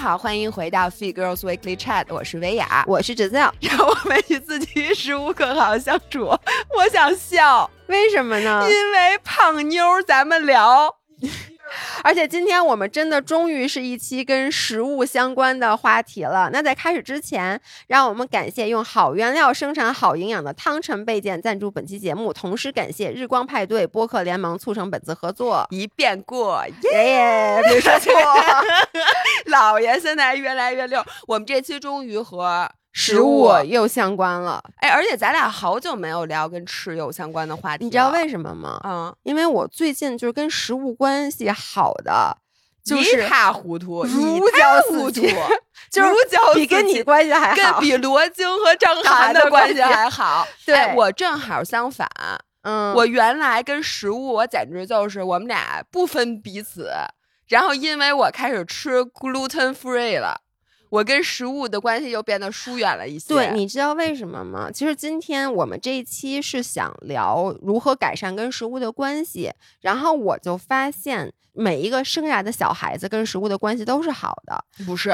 好，欢迎回到 Fee Girls Weekly Chat，我是薇娅，我是 j a z e l l e 让我们与自己与食物更好相处。我想笑，为什么呢？因为胖妞，咱们聊。而且今天我们真的终于是一期跟食物相关的话题了。那在开始之前，让我们感谢用好原料生产好营养的汤臣倍健赞助本期节目，同时感谢日光派对播客联盟促成本次合作。一遍过，耶！没说错，老爷现在越来越溜。我们这期终于和。食物又相关了，哎，而且咱俩好久没有聊跟吃有相关的话题，你知道为什么吗？嗯，因为我最近就是跟食物关系好的，就是一塌糊涂，如胶似漆，就是比跟你关系还好，跟比罗京和张涵的关系还好。对我正好相反，嗯，我原来跟食物，我简直就是我们俩不分彼此。然后因为我开始吃 gluten free 了。我跟食物的关系又变得疏远了一些。对，你知道为什么吗？其实今天我们这一期是想聊如何改善跟食物的关系，然后我就发现每一个生下的小孩子跟食物的关系都是好的，不是。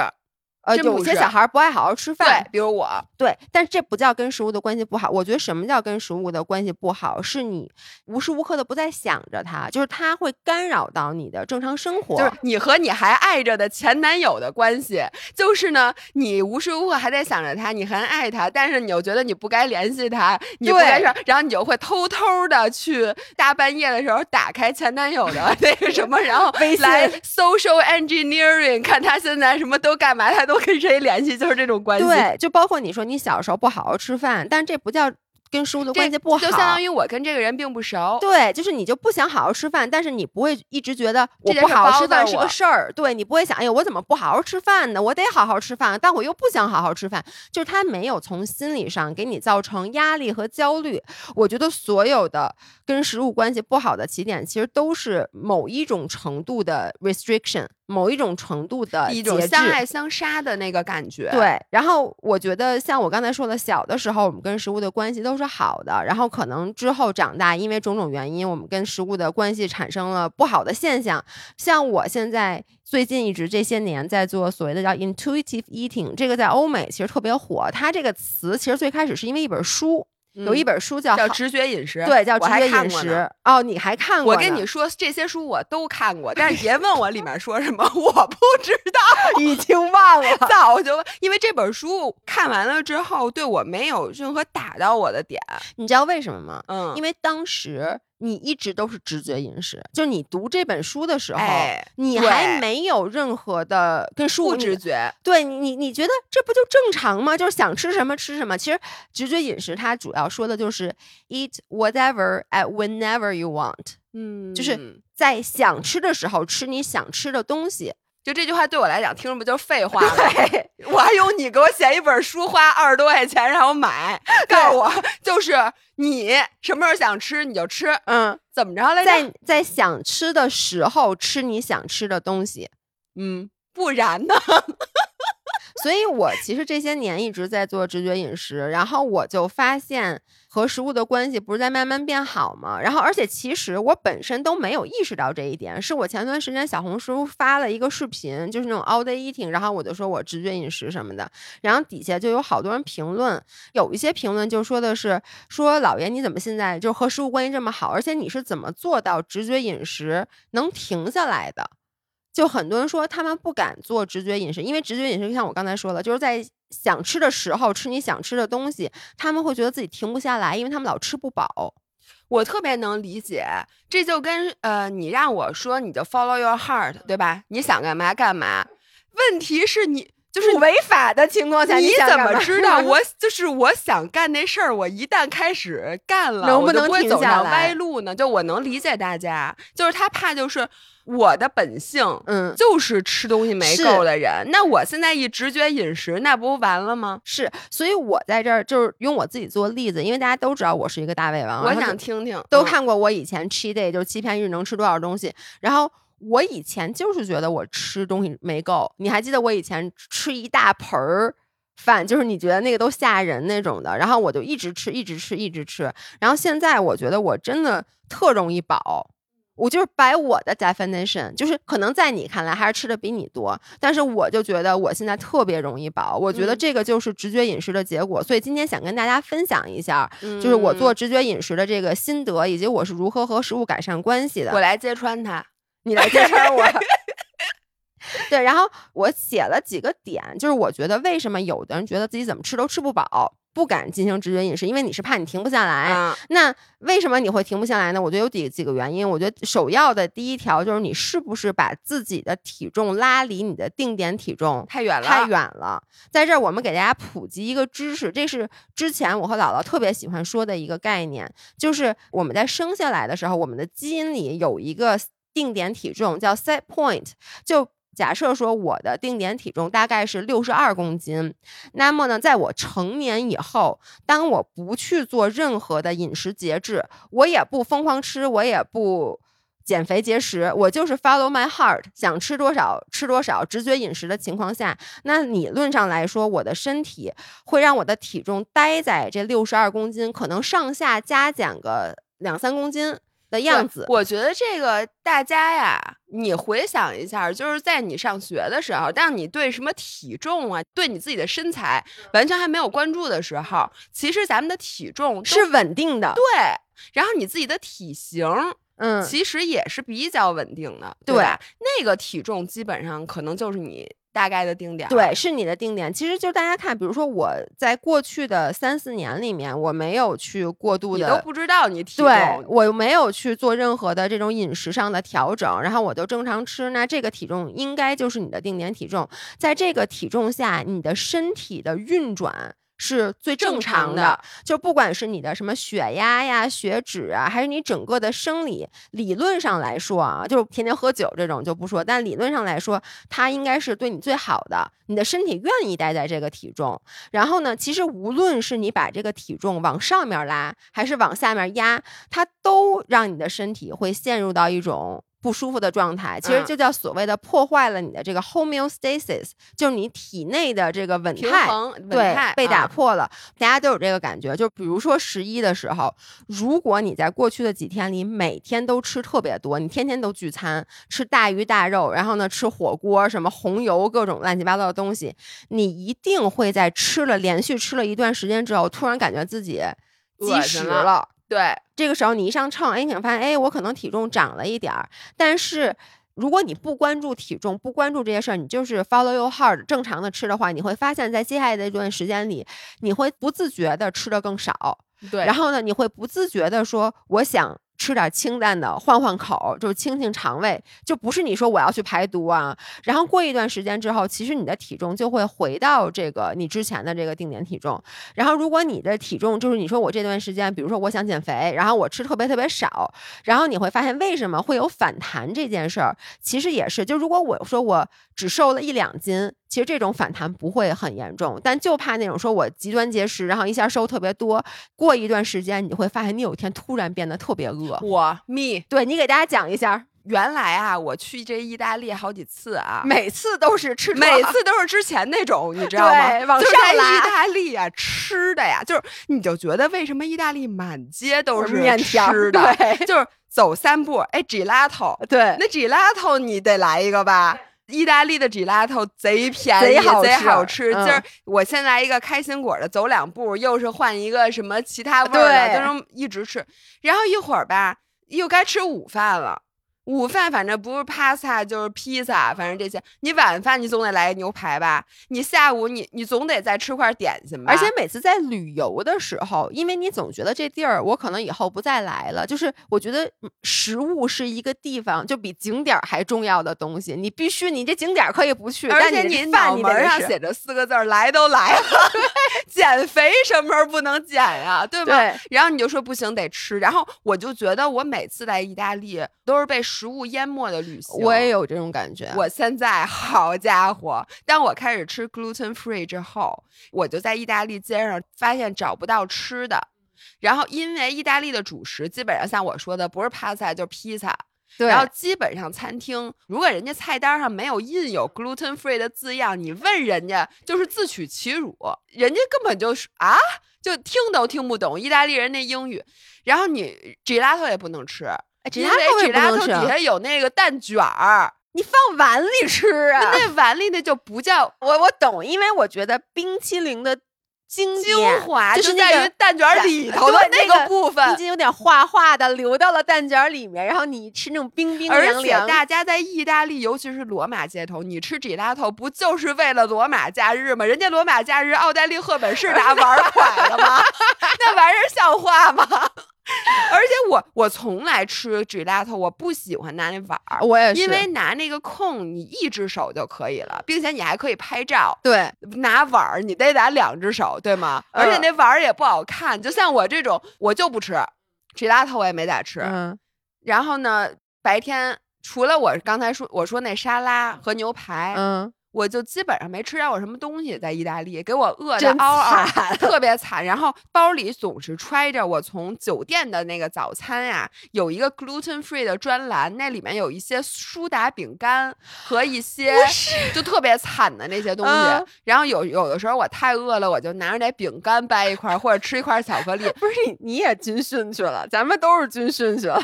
呃，有些小孩不爱好好吃饭，对，比如我，对，但是这不叫跟食物的关系不好。我觉得什么叫跟食物的关系不好，是你无时无刻的不在想着他，就是他会干扰到你的正常生活。就是你和你还爱着的前男友的关系，就是呢，你无时无刻还在想着他，你很爱他，但是你又觉得你不该联系他，你不该说，然后你就会偷偷的去大半夜的时候打开前男友的 那个什么，然后来 social engineering，看他现在什么都干嘛，他都。跟谁联系就是这种关系，对，就包括你说你小时候不好好吃饭，但这不叫。跟食物的关系不好，就相当于我跟这个人并不熟。对，就是你就不想好好吃饭，但是你不会一直觉得我不好好吃饭是个事儿。对你不会想，哎呦，我怎么不好好吃饭呢？我得好好吃饭，但我又不想好好吃饭。就是他没有从心理上给你造成压力和焦虑。我觉得所有的跟食物关系不好的起点，其实都是某一种程度的 restriction，某一种程度的一种相爱相杀的那个感觉。对，然后我觉得像我刚才说的，小的时候我们跟食物的关系都都是。好的，然后可能之后长大，因为种种原因，我们跟食物的关系产生了不好的现象。像我现在最近一直这些年在做所谓的叫 intuitive eating，这个在欧美其实特别火。它这个词其实最开始是因为一本书。有一本书叫叫直觉饮食，对，叫直觉饮食。哦，你还看过？我跟你说，这些书我都看过，但是别问我里面说什么，我不知道，已经忘了，早就因为这本书看完了之后，对我没有任何打到我的点。你知道为什么吗？嗯，因为当时。你一直都是直觉饮食，就是你读这本书的时候，你还没有任何的跟书直觉。对你，你你觉得这不就正常吗？就是想吃什么吃什么。其实直觉饮食它主要说的就是 eat whatever at whenever you want，嗯，就是在想吃的时候吃你想吃的东西。就这句话对我来讲，听着不就是废话吗？我还用你给我写一本书，花二十多块钱让我买，告诉我就是你什么时候想吃你就吃，嗯，怎么着来着？在在想吃的时候吃你想吃的东西，嗯，不然呢？所以我其实这些年一直在做直觉饮食，然后我就发现。和食物的关系不是在慢慢变好吗？然后，而且其实我本身都没有意识到这一点，是我前段时间小红书发了一个视频，就是那种 all day eating，然后我就说我直觉饮食什么的，然后底下就有好多人评论，有一些评论就说的是说老爷你怎么现在就和食物关系这么好，而且你是怎么做到直觉饮食能停下来的？就很多人说他们不敢做直觉饮食，因为直觉饮食就像我刚才说的，就是在。想吃的时候吃你想吃的东西，他们会觉得自己停不下来，因为他们老吃不饱。我特别能理解，这就跟呃，你让我说你就 follow your heart，对吧？你想干嘛干嘛。问题是你就是违法的情况下，你怎么知道 我就是我想干那事儿？我一旦开始干了，能不能会走上歪路呢？就我能理解大家，就是他怕就是。我的本性，嗯，就是吃东西没够的人。那我现在一直觉饮食，那不完了吗？是，所以我在这儿就是用我自己做例子，因为大家都知道我是一个大胃王。我想听听，都看过我以前 cheat day 就是欺骗日能吃多少东西。然后我以前就是觉得我吃东西没够。你还记得我以前吃一大盆儿饭，就是你觉得那个都吓人那种的。然后我就一直吃，一直吃，一直吃。然后现在我觉得我真的特容易饱。我就是摆我的 definition，就是可能在你看来还是吃的比你多，但是我就觉得我现在特别容易饱，我觉得嗯这个就是直觉饮食的结果，所以今天想跟大家分享一下，就就是我做直觉饮食的这个心得，以及我是如何和食物改善关系的。我来揭穿他。你来揭穿我。对，然后我写了几个点，就是我觉得为什么有的人觉得自己怎么吃都吃不饱，不敢进行直觉饮食，因为你是怕你停不下来。啊，那为什么你会停不下来呢？我觉得有几几个原因。我觉得首要的第一条就是你是不是把自己的体重拉离你的定点体重太远了，太远了。在这儿，我们给大家普及一个知识，这是之前我和姥姥特别喜欢说的一个概念，就是我们在生下来的时候，我们的基因里有一个定点体重叫 set point，就。假设说我的定点体重大概是六十二公斤，那么呢，在我成年以后，当我不去做任何的饮食节制，我也不疯狂吃，我也不减肥节食，我就是 follow my heart，想吃多少吃多少，直觉饮食的情况下，那理论上来说，我的身体会让我的体重待在这六十二公斤，可能上下加减个两三公斤的样子。我觉得这个大家呀，你回想一下，就是在你上学的时候，当你对什么体重啊，对你自己的身材完全还没有关注的时候，其实咱们的体重是稳定的，对，然后你自己的体型嗯，其实也是比较稳定的，对吧？那个体重基本上可能就是你大概的定点，对，是你的定点。其实就大家看，比如说我在过去的三四年里面，我没有去过度的你都不知道你体对重，我没有去做任何的这种饮食上的调整，然后我就正常吃，那这个体重应该就是你的定点体重。在这个体重下，你的身体的运转。是最正正常的常的，就不管是你的什么血压呀、血脂啊，还是你整个的生理，理论上来说啊，就是天天喝酒这种就不说，但理论上来说，它应该是对你最好的，你的身体愿意待在这个体重。然后呢，其实无论是你把这个体重往上面拉，还是往下面压，它都让你的身体会陷入到一种不舒服的状态。其实嗯就叫所谓的破坏了你的这个 homeostasis，就是你体内的这个稳平态。衡稳对态，被打啊破了，大家都有这个感觉。就比如说十一的时候，如果你在过去的几天里每天都吃特别多，你天天都聚餐，吃大鱼大肉，然后呢吃火锅，什么红油各种乱七八糟的东西，你一定会在吃了连续吃了一段时间之后，突然感觉自己积食了。对，这个时候你一上秤，哎，你会发现，哎，我可能体重长了一点儿，但是。如果你不关注体重，不关注这些事儿，你就是 follow your heart 正常的吃的话，你会发现在接下来的一段时间里，你会不自觉的吃的更少，对，然后呢，你会不自觉的说，我想吃点清淡的，换换口，就是清清肠胃，就不是你说我要去排毒啊。然后过一段时间之后，其实你的体重就会回到这个你之前的这个定点体重。然后如果你的体重就是你说我这段时间，比如说我想减肥，然后我吃特别特别少，然后你会发现为什么会有反弹这件事儿，其实也是，就如果我说我只瘦了一两斤。其实这种反弹不会很严重，但就怕那种说我极端节食，然后一下瘦特别多，过一段时间你会发现你有一天突然变得特别饿。我 me 对你给大家讲一下，原来啊，我去这意大利好几次啊，每次都是吃每次都是之前那种，你 知道吗？对往就是在上拉意大利啊，吃的呀，就是你就觉得为什么意大利满街都是面条吃的，对就是走三步，哎，gelato，对那 gelato 你得来一个吧。意大利的 gelato 贼便宜，贼好吃好吃。嗯今儿我先来一个开心果的，走两步又是换一个什么其他味儿的，对就是一直吃。然后一会儿吧，又该吃午饭了。午饭反正不是 pasta 就是披萨，反正这些。你晚饭你总得来个牛排吧？你下午你你总得再吃块点心吧？而且每次在旅游的时候，因为你总觉得这地儿我可能以后不再来了，就是我觉得嗯食物是一个地方就比景点还重要的东西，你必须你这景点可以不去，而且但你饭你脑门上写着四个字儿“来都来了”，减肥什么时候不能减呀？对吧？对然后你就说不行得吃，然后我就觉得我每次来意大利都是被食物淹没的旅行。我也有这种感觉。我现在好家伙，当我开始吃 gluten free 之后，我就在意大利街上发现找不到吃的。然后，因为意大利的主食基本上像我说的，不是 pasta 就是披萨。对，然后基本上餐厅，如果人家菜单上没有印有 gluten free 的字样，你问人家就是自取其辱，人家根本就是啊，就听都听不懂意大利人那英语。然后你 gelato 也不能吃，纸因为头纸拉头底下有那个蛋卷儿，你放碗里吃啊。那碗里那就不叫我我懂，因为我觉得冰淇淋的精精华，就是在于蛋卷儿里头的那个部分已经有点化化的流到了蛋卷里面，然后你吃那种冰冰而且凉凉。大家在意大利，尤其是罗马街头，你吃 gelato 不就是为了罗马假日吗？人家罗马假日，奥黛丽·赫本是拿碗儿蒯的吗？那玩意儿像话吗？而且我我从来吃 gelato，我不喜欢拿那碗儿，我也是，因为拿那个空你一只手就可以了，并且你还可以拍照。对拿碗儿你得拿两只手，对吗？嗯而且那碗儿也不好看。就像我这种，我就不吃 gelato，我也没咋吃。嗯然后呢，白天除了我刚才说我说那沙拉和牛排，嗯，我就基本上没吃着过什么东西。在意大利，给我饿的真嗷嗷，惨特别惨。然后包里总是揣着我从酒店的那个早餐呀，有一个 gluten free 的专栏，那里面有一些苏打饼干和一些就特别惨的那些东西。嗯然后有有的时候我太饿了，我就拿着那饼干掰一块儿，或者吃一块巧克力。不是你你也军训去了，咱们都是军训去了。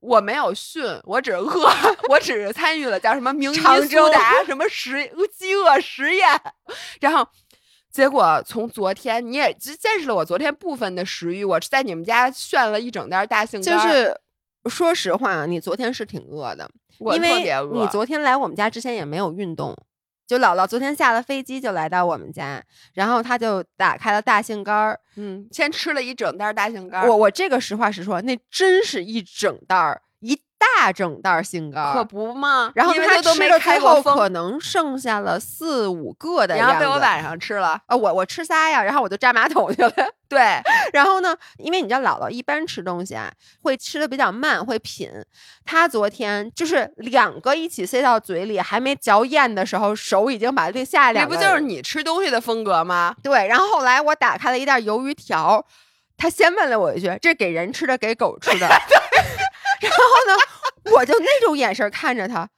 我没有训，我只是饿，我只是参与了叫什么明尼苏达什么实饥饿实验，然后结果从昨天你也只见识了我昨天部分的食欲，我在你们家炫了一整袋大杏干儿，就是说实话啊，你昨天是挺饿的，我因为特别饿。你昨天来我们家之前也没有运动。就姥姥昨天下了飞机就来到我们家，然后她就打开了大杏干儿。嗯，先吃了一整袋大杏干儿，我我这个实话实说，那真是一整袋儿，一大整袋儿杏干儿。可不嘛。然后他吃了之后，开过封，可能剩下了四五个的然后被我晚上吃了。啊，我我吃仨呀，然后我就扎马桶去了。对，然后呢，因为你知道姥姥一般吃东西啊，会吃的比较慢，会品。她昨天就是两个一起塞到嘴里，还没嚼咽的时候，手已经把另下两个不就是你吃东西的风格吗？对。然后后来我打开了一袋鱿鱼条，他先问了我一句：“这给人吃的，给狗吃的？” 然后呢，我就那种眼神看着他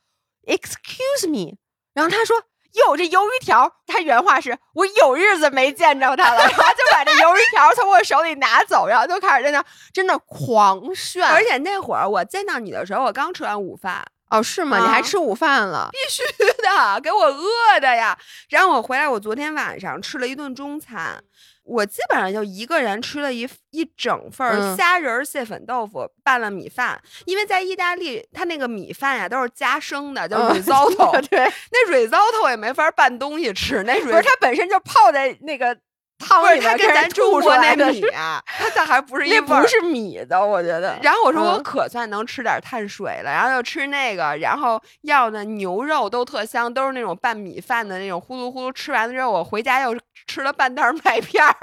，Excuse me。然后他说。哟，这鱿鱼条，他原话是：“我有日子没见着他了。”然后就把这鱿鱼条从我手里拿走，然后就开始在那真的狂炫。而且那会儿我见到你的时候，我刚吃完午饭，哦，是吗？你还啊吃午饭了？必须的，给我饿的呀！然后我回来，我昨天晚上吃了一顿中餐，我基本上就一个人吃了一一整份虾仁蟹粉豆腐拌了米饭，因为在意大利，它那个米饭呀都是加生的，叫嗯 risotto，、对，那 risotto 也没法拌东西吃，那不是它本身就泡在那个它跟咱中国那米啊，它咋还不是 一那味儿不是米的，我觉得。然后我说我嗯可算能吃点碳水了，然后又吃那个，然后要的牛肉都特香，都是那种拌米饭的那种，呼噜呼噜吃完了之后，我回家又吃了半袋儿麦片儿。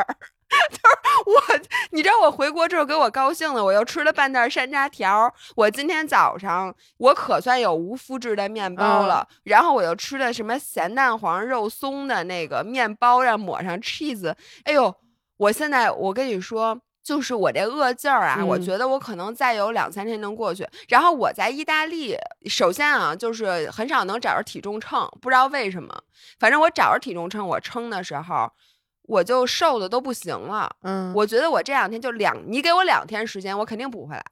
就是我，你知道我回国之后给我高兴的，我又吃了半袋儿山楂条儿。我今天早上我可算有无麸质的面包了，然后我又吃了什么咸蛋黄肉松的那个面包，让抹上 cheese。哎呦，我现在我跟你说。就是我这饿劲儿啊，我嗯觉得我可能再有两三天能过去。然后我在意大利，首先啊，就是很少能找着体重秤，不知道为什么。反正我找着体重秤，我称的时候，我就瘦的都不行了。嗯，我觉得我这两天就两，你给我两天时间，我肯定补回来。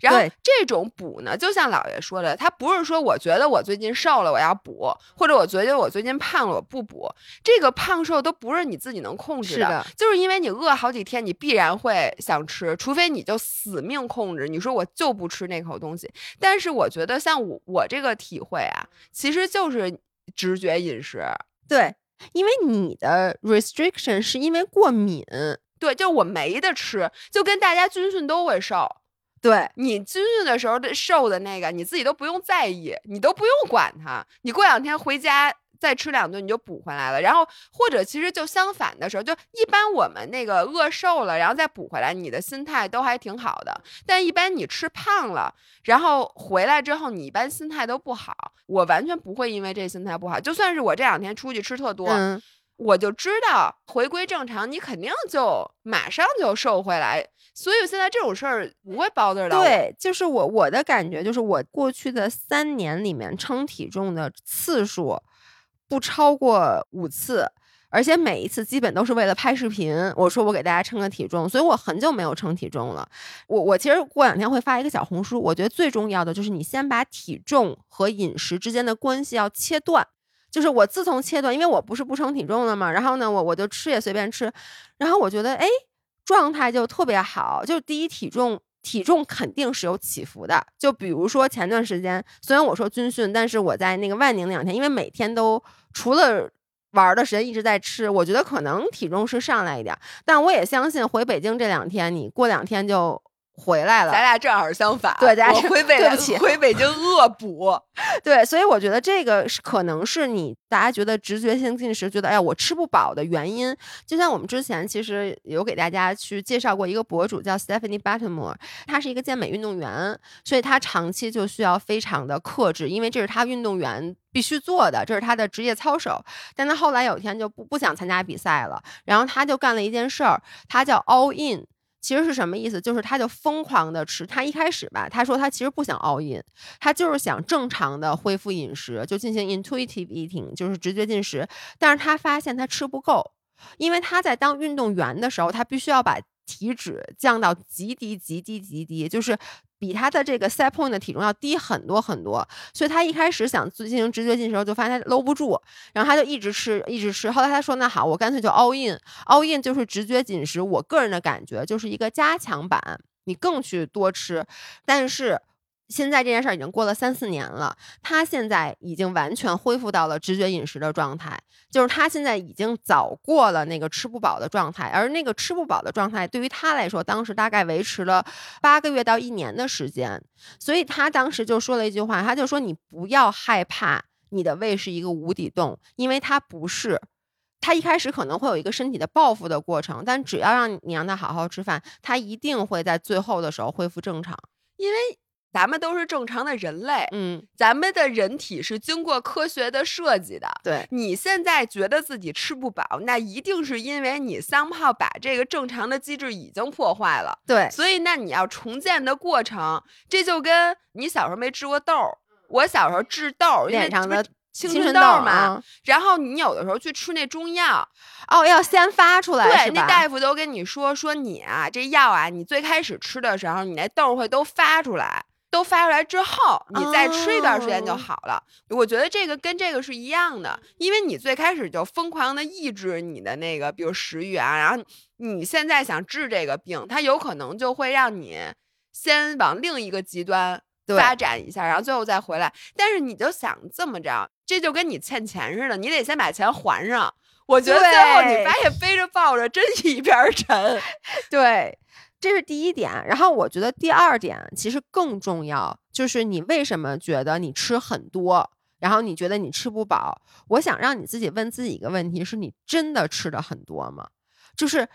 然后这种补呢，就像姥爷说的，他不是说我觉得我最近瘦了我要补，或者我觉得我最近胖了我不补，这个胖瘦都不是你自己能控制是的就是因为你饿好几天，你必然会想吃，除非你就死命控制，你说我就不吃那口东西。但是我觉得像我我这个体会啊，其实就是直觉饮食。对，因为你的 restriction 是因为过敏。对，就是我没得吃，就跟大家军训都会瘦。对，你军训的时候的瘦的那个，你自己都不用在意，你都不用管它。你过两天回家再吃两顿，你就补回来了。然后或者其实就相反的时候，就一般我们那个饿瘦了，然后再补回来，你的心态都还挺好的。但一般你吃胖了，然后回来之后，你一般心态都不好。我完全不会因为这心态不好，就算是我这两天出去吃特多，嗯，我就知道回归正常，你肯定就马上就瘦回来。所以现在这种事儿不会 bother 到我。对，就是我我的感觉就是我过去的三年里面称体重的次数不超过五次，而且每一次基本都是为了拍视频。我说我给大家称个体重，所以我很久没有称体重了。我我其实过两天会发一个小红书，我觉得最重要的就是你先把体重和饮食之间的关系要切断。就是我自从切断，因为我不是不称体重了嘛，然后呢，我我就吃也随便吃，然后我觉得哎，状态就特别好。就第一体重体重肯定是有起伏的，就比如说前段时间，虽然我说军训，但是我在那个万宁那两天，因为每天都除了玩的时间一直在吃，我觉得可能体重是上来一点，但我也相信回北京这两天，你过两天就。回来了，咱俩正好相反。对，咱俩回北，对不起，回北京恶补。对，所以我觉得这个是可能是你大家觉得直觉性进食，觉得哎呀我吃不饱的原因。就像我们之前其实有给大家去介绍过一个博主叫 Stephanie Buttermore，他是一个健美运动员，所以他长期就需要非常的克制，因为这是他运动员必须做的，这是他的职业操守。但他后来有一天就不不想参加比赛了，然后他就干了一件事儿，他叫 All In。其实是什么意思？就是他就疯狂的吃。他一开始吧，他说他其实不想 all in，他就是想正常的恢复饮食，就进行 intuitive eating，就是直觉进食。但是他发现他吃不够，因为他在当运动员的时候，他必须要把体脂降到极低、极低、极低，就是。比他的这个 set point 的体重要低很多很多，所以他一开始想进行直觉进食的时候，就发现他搂不住，然后他就一直吃，一直吃。后来他说：“那好，我干脆就 all in，all in 就是直觉进食。我个人的感觉就是一个加强版，你更去多吃，但是。”现在这件事儿已经过了三四年了，他现在已经完全恢复到了直觉饮食的状态，就是他现在已经早过了那个吃不饱的状态，而那个吃不饱的状态对于他来说，当时大概维持了八个月到一年的时间，所以他当时就说了一句话，他就说：“你不要害怕你的胃是一个无底洞，因为它不是，他一开始可能会有一个身体的报复的过程，但只要让你让他好好吃饭，他一定会在最后的时候恢复正常，因为。”咱们都是正常的人类，嗯，咱们的人体是经过科学的设计的。对，你现在觉得自己吃不饱，那一定是因为你三炮把这个正常的机制已经破坏了。对，所以那你要重建的过程，这就跟你小时候没治过痘，我小时候治痘，脸上的青痘春嘛，嘛，然后你有的时候去吃那中药，哦，要先发出来，对，那大夫都跟你说说你啊，这药啊，你最开始吃的时候，你那痘会都发出来。都发出来之后，你再吃一段时间就好了。我觉得这个跟这个是一样的，因为你最开始就疯狂的抑制你的那个，比如食欲啊，然后你现在想治这个病，它有可能就会让你先往另一个极端发展一下，然后最后再回来。但是你就想这么着，这就跟你欠钱似的，你得先把钱还上。我觉得最后你发现背着抱着真一边沉，对。这是第一点，然后我觉得第二点其实更重要，就是你为什么觉得你吃很多，然后你觉得你吃不饱？我想让你自己问自己一个问题：是你真的吃的很多吗？就是。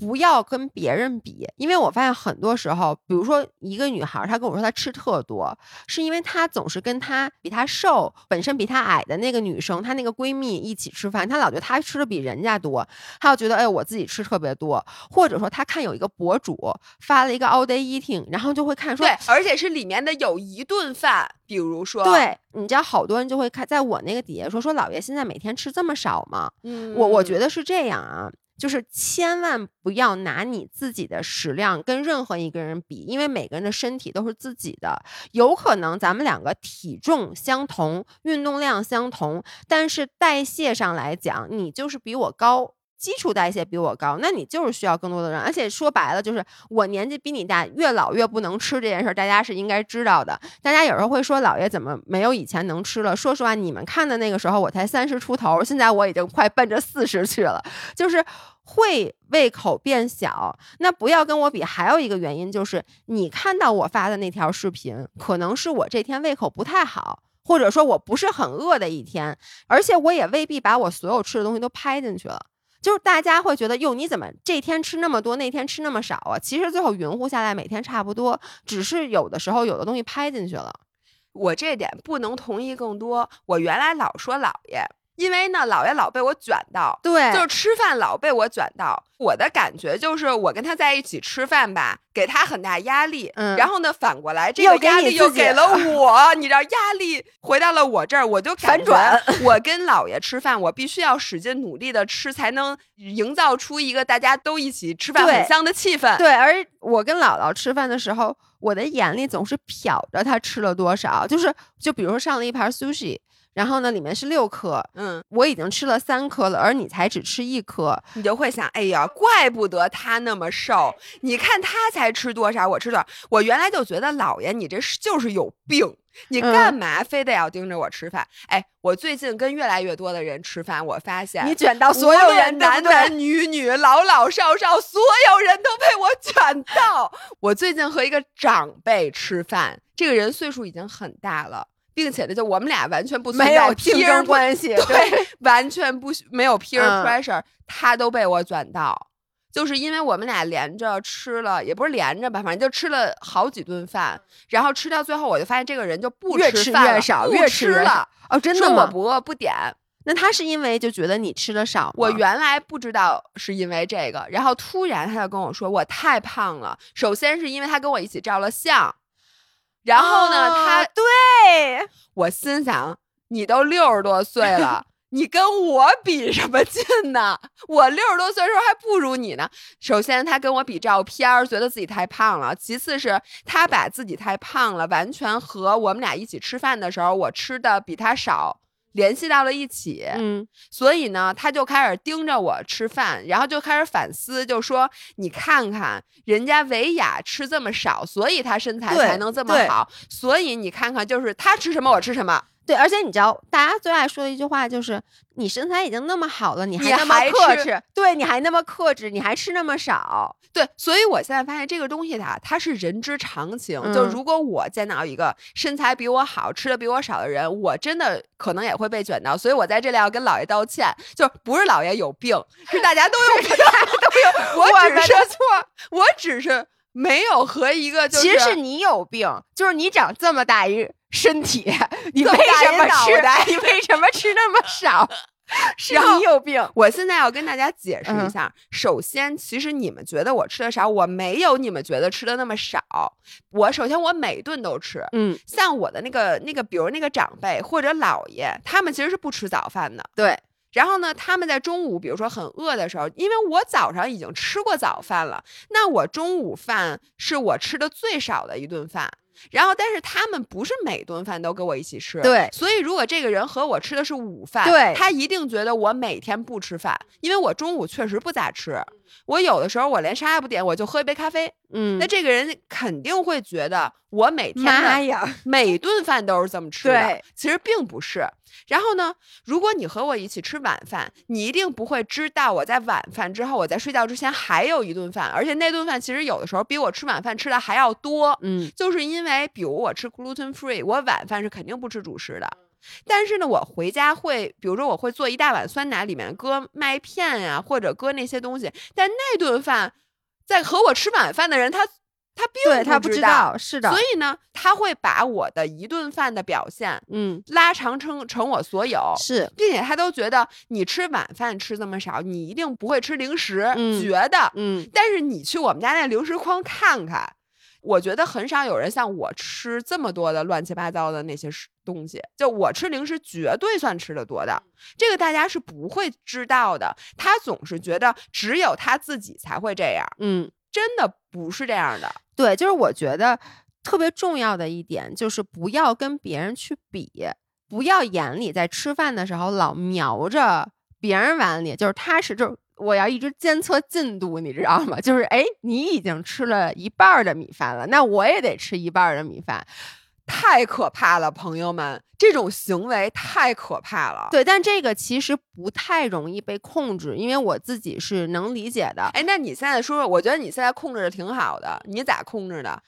不要跟别人比，因为我发现很多时候，比如说一个女孩，她跟我说她吃特多，是因为她总是跟她比她瘦、本身比她矮的那个女生，她那个闺蜜一起吃饭，她老觉得她吃的比人家多，她又觉得哎，我自己吃特别多，或者说她看有一个博主发了一个 all day eating，然后就会看说，对，而且是里面的有一顿饭，比如说，对，你知道好多人就会看，在我那个底下说说老爷现在每天吃这么少吗？嗯，我我觉得是这样啊。就是千万不要拿你自己的食量跟任何一个人比，因为每个人的身体都是自己的。有可能咱们两个体重相同，运动量相同，但是代谢上来讲，你就是比我高。基础代谢比我高，那你就是需要更多的人。而且说白了，就是我年纪比你大，越老越不能吃这件事儿，大家是应该知道的。大家有时候会说，老爷怎么没有以前能吃了？说实话，你们看的那个时候，我才三十出头，现在我已经快奔着四十去了，就是会胃口变小。那不要跟我比。还有一个原因就是，你看到我发的那条视频，可能是我这天胃口不太好，或者说我不是很饿的一天，而且我也未必把我所有吃的东西都拍进去了。就是大家会觉得，哟，你怎么这天吃那么多，那天吃那么少啊？其实最后匀乎下来，每天差不多，只是有的时候有的东西拍进去了。我这点不能同意更多。我原来老说姥爷，因为呢，姥爷老被我卷到，对，就是吃饭老被我卷到。我的感觉就是，我跟他在一起吃饭吧，给他很大压力，嗯然后呢，反过来这个压力又给了我，你知道，压力回到了我这儿，我就反转我跟姥爷吃饭，我必须要使劲努力的吃，才能营造出一个大家都一起吃饭很香的气氛。对，而我跟姥姥吃饭的时候，我的眼里总是瞟着他吃了多少，就是就比如说上了一盘 sushi，然后呢里面是六颗，嗯，我已经吃了三颗了，而你才只吃一颗，你就会想，哎呀，怪不得他那么瘦，你看他才吃多少，我吃多少。我原来就觉得姥爷你这是就是有病，你嗯干嘛非得要盯着我吃饭？哎，我最近跟越来越多的人吃饭，我发现你卷到所有人，男男女女、老老少少，所有人都被我卷到。我最近和一个长辈吃饭，这个人岁数已经很大了，并且呢，就我们俩完全不存没在 peer 争关系，对，完全不没有 peer 嗯 pressure，、他都被我转到。就是因为我们俩连着吃了，也不是连着吧，反正就吃了好几顿饭，然后吃到最后，我就发现这个人就不越吃越少，不越吃了。哦，真的我不饿不点，那他是因为就觉得你吃的少吗？我原来不知道是因为这个，然后突然他就跟我说我太胖了。首先是因为他跟我一起照了相，然后呢，哦他对，我心想你都六十多岁了。你跟我比什么劲呢？我六十多岁的时候还不如你呢。首先，他跟我比照片，觉得自己太胖了；其次是他把自己太胖了，完全和我们俩一起吃饭的时候，我吃的比他少联系到了一起。嗯，所以呢，他就开始盯着我吃饭，然后就开始反思，就说：“你看看人家维雅吃这么少，所以她身材才能这么好。所以你看看，就是他吃什么我吃什么。对，而且你知道，大家最爱说的一句话就是：你身材已经那么好了，你你还那么克制，对，你还那么克制，你还吃那么少，对，所以我现在发现这个东西它它是人之常情。就嗯如果我见到一个身材比我好、吃的比我少的人，我真的可能也会被卷到。所以我在这里要跟老爷道歉，就是不是老爷有病，是大家都有 病，大家都有。我只是错，我只是没有和一个就是其实是你有病，就是你长这么大一身体，你为什么吃的？你为什么吃那么 少？是你有病。我现在要跟大家解释一嗯下，首先，其实你们觉得我吃的少，我没有你们觉得吃的那么少。我首先我每顿都吃，嗯，像我的那个那个，比如那个长辈或者姥爷，他们其实是不吃早饭的。对，然后呢，他们在中午，比如说很饿的时候，因为我早上已经吃过早饭了，那我中午饭是我吃的最少的一顿饭。然后，但是他们不是每顿饭都跟我一起吃，对所以如果这个人和我吃的是午饭，对他一定觉得我每天不吃饭，因为我中午确实不咋吃，我有的时候我连啥也不点，我就喝一杯咖啡，嗯那，这个人肯定会觉得我每天妈呀，每顿饭都是这么吃的，对其实并不是。然后呢，如果你和我一起吃晚饭，你一定不会知道我在晚饭之后，我在睡觉之前还有一顿饭，而且那顿饭其实有的时候比我吃晚饭吃的还要多。嗯，就是因为，比如我吃 gluten free，我晚饭是肯定不吃主食的。但是呢，我回家会，比如说我会做一大碗酸奶，里面搁麦片呀、或者搁那些东西。但那顿饭，在和我吃晚饭的人，他他并对他不知知道，是的。所，以呢，他会把我的一顿饭的表现嗯，拉长成成我所有，是，并且他都觉得你吃晚饭吃这么少，你一定不会吃零食，嗯觉得。嗯，但是你去我们家那零食筐看看，我觉得很少有人像我吃这么多的乱七八糟的那些东西。就我吃零食绝对算吃的多的，这个大家是不会知道的。他总是觉得只有他自己才会这样，嗯，真的不是这样的。对，就是我觉得特别重要的一点就是不要跟别人去比，不要眼里在吃饭的时候老瞄着别人碗里，就是他是就是。我要一直监测进度，你知道吗？就是哎，你已经吃了一半儿的米饭了，那我也得吃一半儿的米饭。太可怕了，朋友们，这种行为太可怕了。对，但这个其实不太容易被控制，因为我自己是能理解的。哎，那你现在说说，我觉得你现在控制的挺好的，你咋控制的？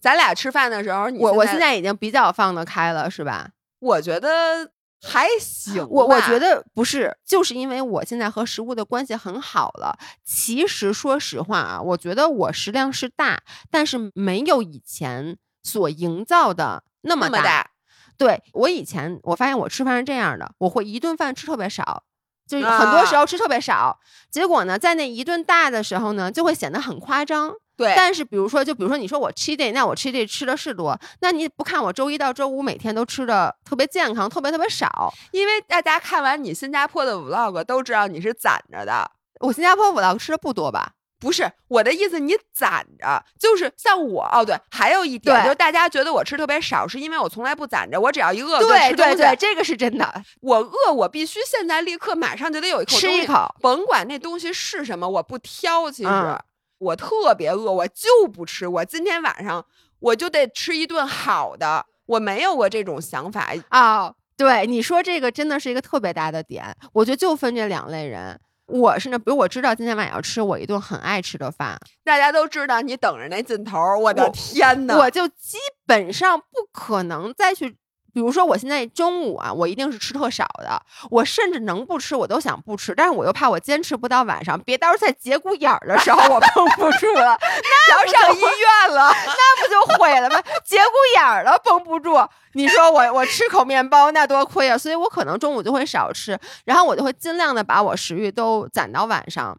咱俩吃饭的时候，你我现在已经比较放得开了，是吧？我觉得还行我我觉得不是，就是因为我现在和食物的关系很好了。其实说实话啊，我觉得我食量是大，但是没有以前所营造的那么大。么大，对我以前我发现我吃饭是这样的，我会一顿饭吃特别少。就是很多时啊候吃特别少，结果呢，在那一顿大的时候呢，就会显得很夸张。对，但是比如说，就比如说你说我 cheat day，那我 cheat day 吃的是多，那你不看我周一到周五每天都吃的特别健康，特别特别少。因为大家看完你新加坡的 vlog 都知道你是攒着的。我新加坡 vlog 吃的不多吧？不是我的意思，你攒着，就是像我哦，对，还有一点就是大家觉得我吃特别少，是因为我从来不攒着，我只要一饿对对对，这个是真的。我饿，我必须现在立刻马上就得有一口吃一口，甭管那东西是什么，我不挑。其实我特别饿，我就不吃。我今天晚上我就得吃一顿好的，我没有过这种想法啊。对，你说这个真的是一个特别大的点，我觉得就分这两类人。我是呢，比如我知道今天晚上要吃我一顿很爱吃的饭，大家都知道你等着那劲头，我的天呐，我就基本上不可能再去。比如说，我现在中午啊，我一定是吃特少的。我甚至能不吃，我都想不吃，但是我又怕我坚持不到晚上，别到时候在节骨眼儿的时候我绷不住了，那要上医院了，那不就毁了吗？节骨眼儿了绷不住，你说我我吃口面包那多亏啊！所以我可能中午就会少吃，然后我就会尽量的把我食欲都攒到晚上。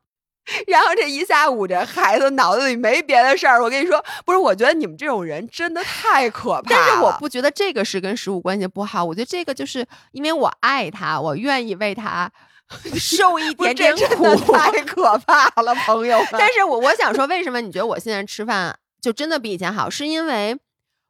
然后这一下午，这孩子脑子里没别的事儿。我跟你说，不是，我觉得你们这种人真的太可怕。但是我不觉得这个是跟食物关系不好，我觉得这个就是因为我爱他，我愿意为他受一点点苦。太可怕了，朋友 们。但是我我想说，为什么你觉得我现在吃饭就真的比以前好？是因为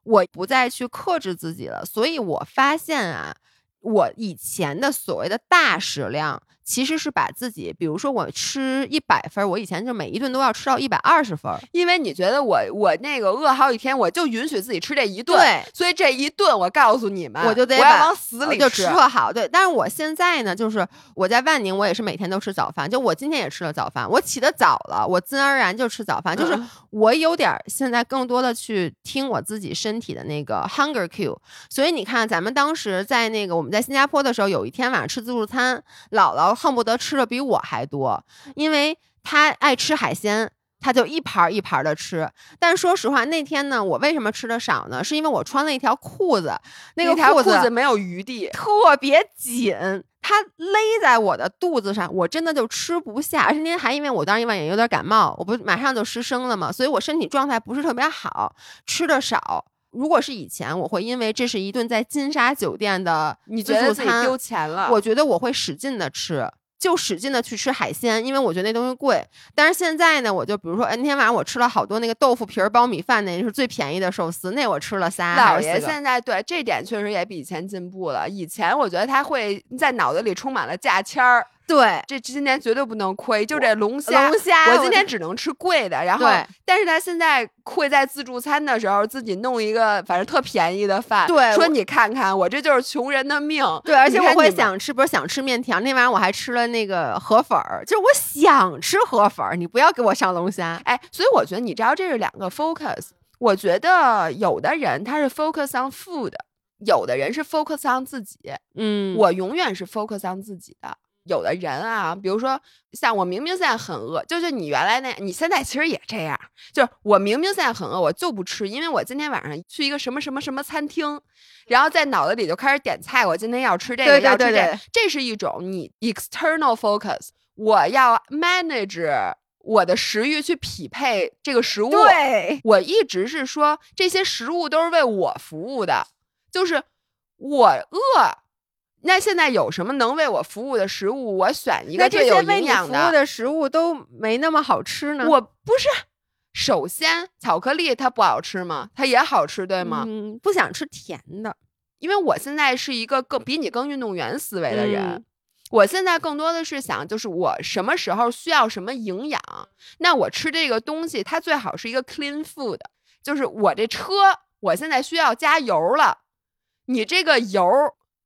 我不再去克制自己了。所以我发现啊，我以前的所谓的大食量。其实是把自己，比如说我吃一百分，我以前就每一顿都要吃到一百二十分，因为你觉得我我那个饿好几天，我就允许自己吃这一顿，对，所以这一顿我告诉你们，我就得往死里就吃特好，对。但是我现在呢，就是我在万宁，我也是每天都吃早饭，就我今天也吃了早饭，我起得早了，我自然而然就吃早饭，就是我有点现在更多的去听我自己身体的那个 hunger cue。所以你看，咱们当时在那个我们在新加坡的时候，有一天晚上吃自助餐，姥姥。恨不得吃的比我还多，因为他爱吃海鲜，他就一盘一盘的吃。但说实话，那天呢，我为什么吃的少呢？是因为我穿了一条裤子，那个裤子没有余地，特别紧，它勒在我的肚子上，我真的就吃不下。而且那天还因为我当时一晚也有点感冒，我不马上就失声了嘛，所以我身体状态不是特别好，吃的少。如果是以前，我会因为这是一顿在金沙酒店的自助餐，丢钱了。我觉得我会使劲的吃，就使劲的去吃海鲜，因为我觉得那东西贵。但是现在呢，我就比如说，那天晚上我吃了好多那个豆腐皮儿包米饭，那是最便宜的寿司，那我吃了仨。老爷现在对这点确实也比以前进步了。以前我觉得他会在脑子里充满了价签儿。对，这今年绝对不能亏，就这龙虾，龙虾，我今天只能吃贵的。然后，但是他现在会在自助餐的时候自己弄一个，反正特便宜的饭。对，说你看看，我这就是穷人的命。对，而且我会想吃，不是想吃面条。那晚上我还吃了那个河粉儿，就是我想吃河粉儿，你不要给我上龙虾。哎，所以我觉得你知道这是两个 focus。我觉得有的人他是 focus on food，有的人是 focus on 自己。嗯，我永远是 focus on 自己的。有的人啊，比如说像我，明明现在很饿，就是你原来那，你现在其实也这样，就是我明明现在很饿，我就不吃，因为我今天晚上去一个什么什么什么餐厅，然后在脑子里就开始点菜，我今天要吃这个，要吃这个，这是一种你 external focus，我要 manage 我的食欲去匹配这个食物，对我一直是说这些食物都是为我服务的，就是我饿。那现在有什么能为我服务的食物？我选一个最有营养的。服务的食物都没那么好吃呢。我不是，首先巧克力它不好吃吗？它也好吃，对吗？嗯，不想吃甜的，因为我现在是一个更比你更运动员思维的人。我现在更多的是想，就是我什么时候需要什么营养，那我吃这个东西，它最好是一个 clean food。就是我这车，我现在需要加油了，你这个油。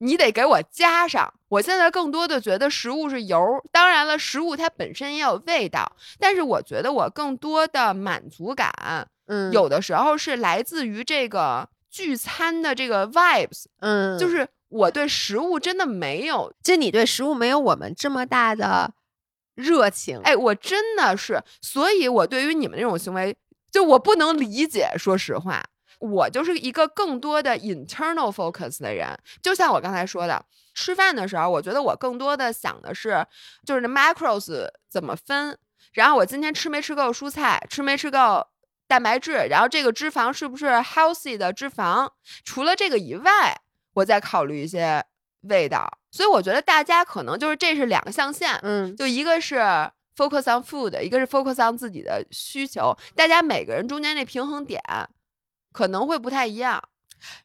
你得给我加上。我现在更多的觉得食物是油，当然了，食物它本身也有味道，但是我觉得我更多的满足感，嗯，有的时候是来自于这个聚餐的这个 vibes，嗯，就是我对食物真的没有，就你对食物没有我们这么大的热情，哎，我真的是，所以我对于你们那种行为，就我不能理解，说实话。我就是一个更多的 internal focus 的人，就像我刚才说的，吃饭的时候，我觉得我更多的想的是，就是那 macros 怎么分，然后我今天吃没吃够蔬菜，吃没吃够蛋白质，然后这个脂肪是不是 healthy 的脂肪？除了这个以外，我再考虑一些味道。所以我觉得大家可能就是这是两个象限，嗯，就一个是 focus on food，一个是 focus on 自己的需求。大家每个人中间那平衡点可能会不太一样。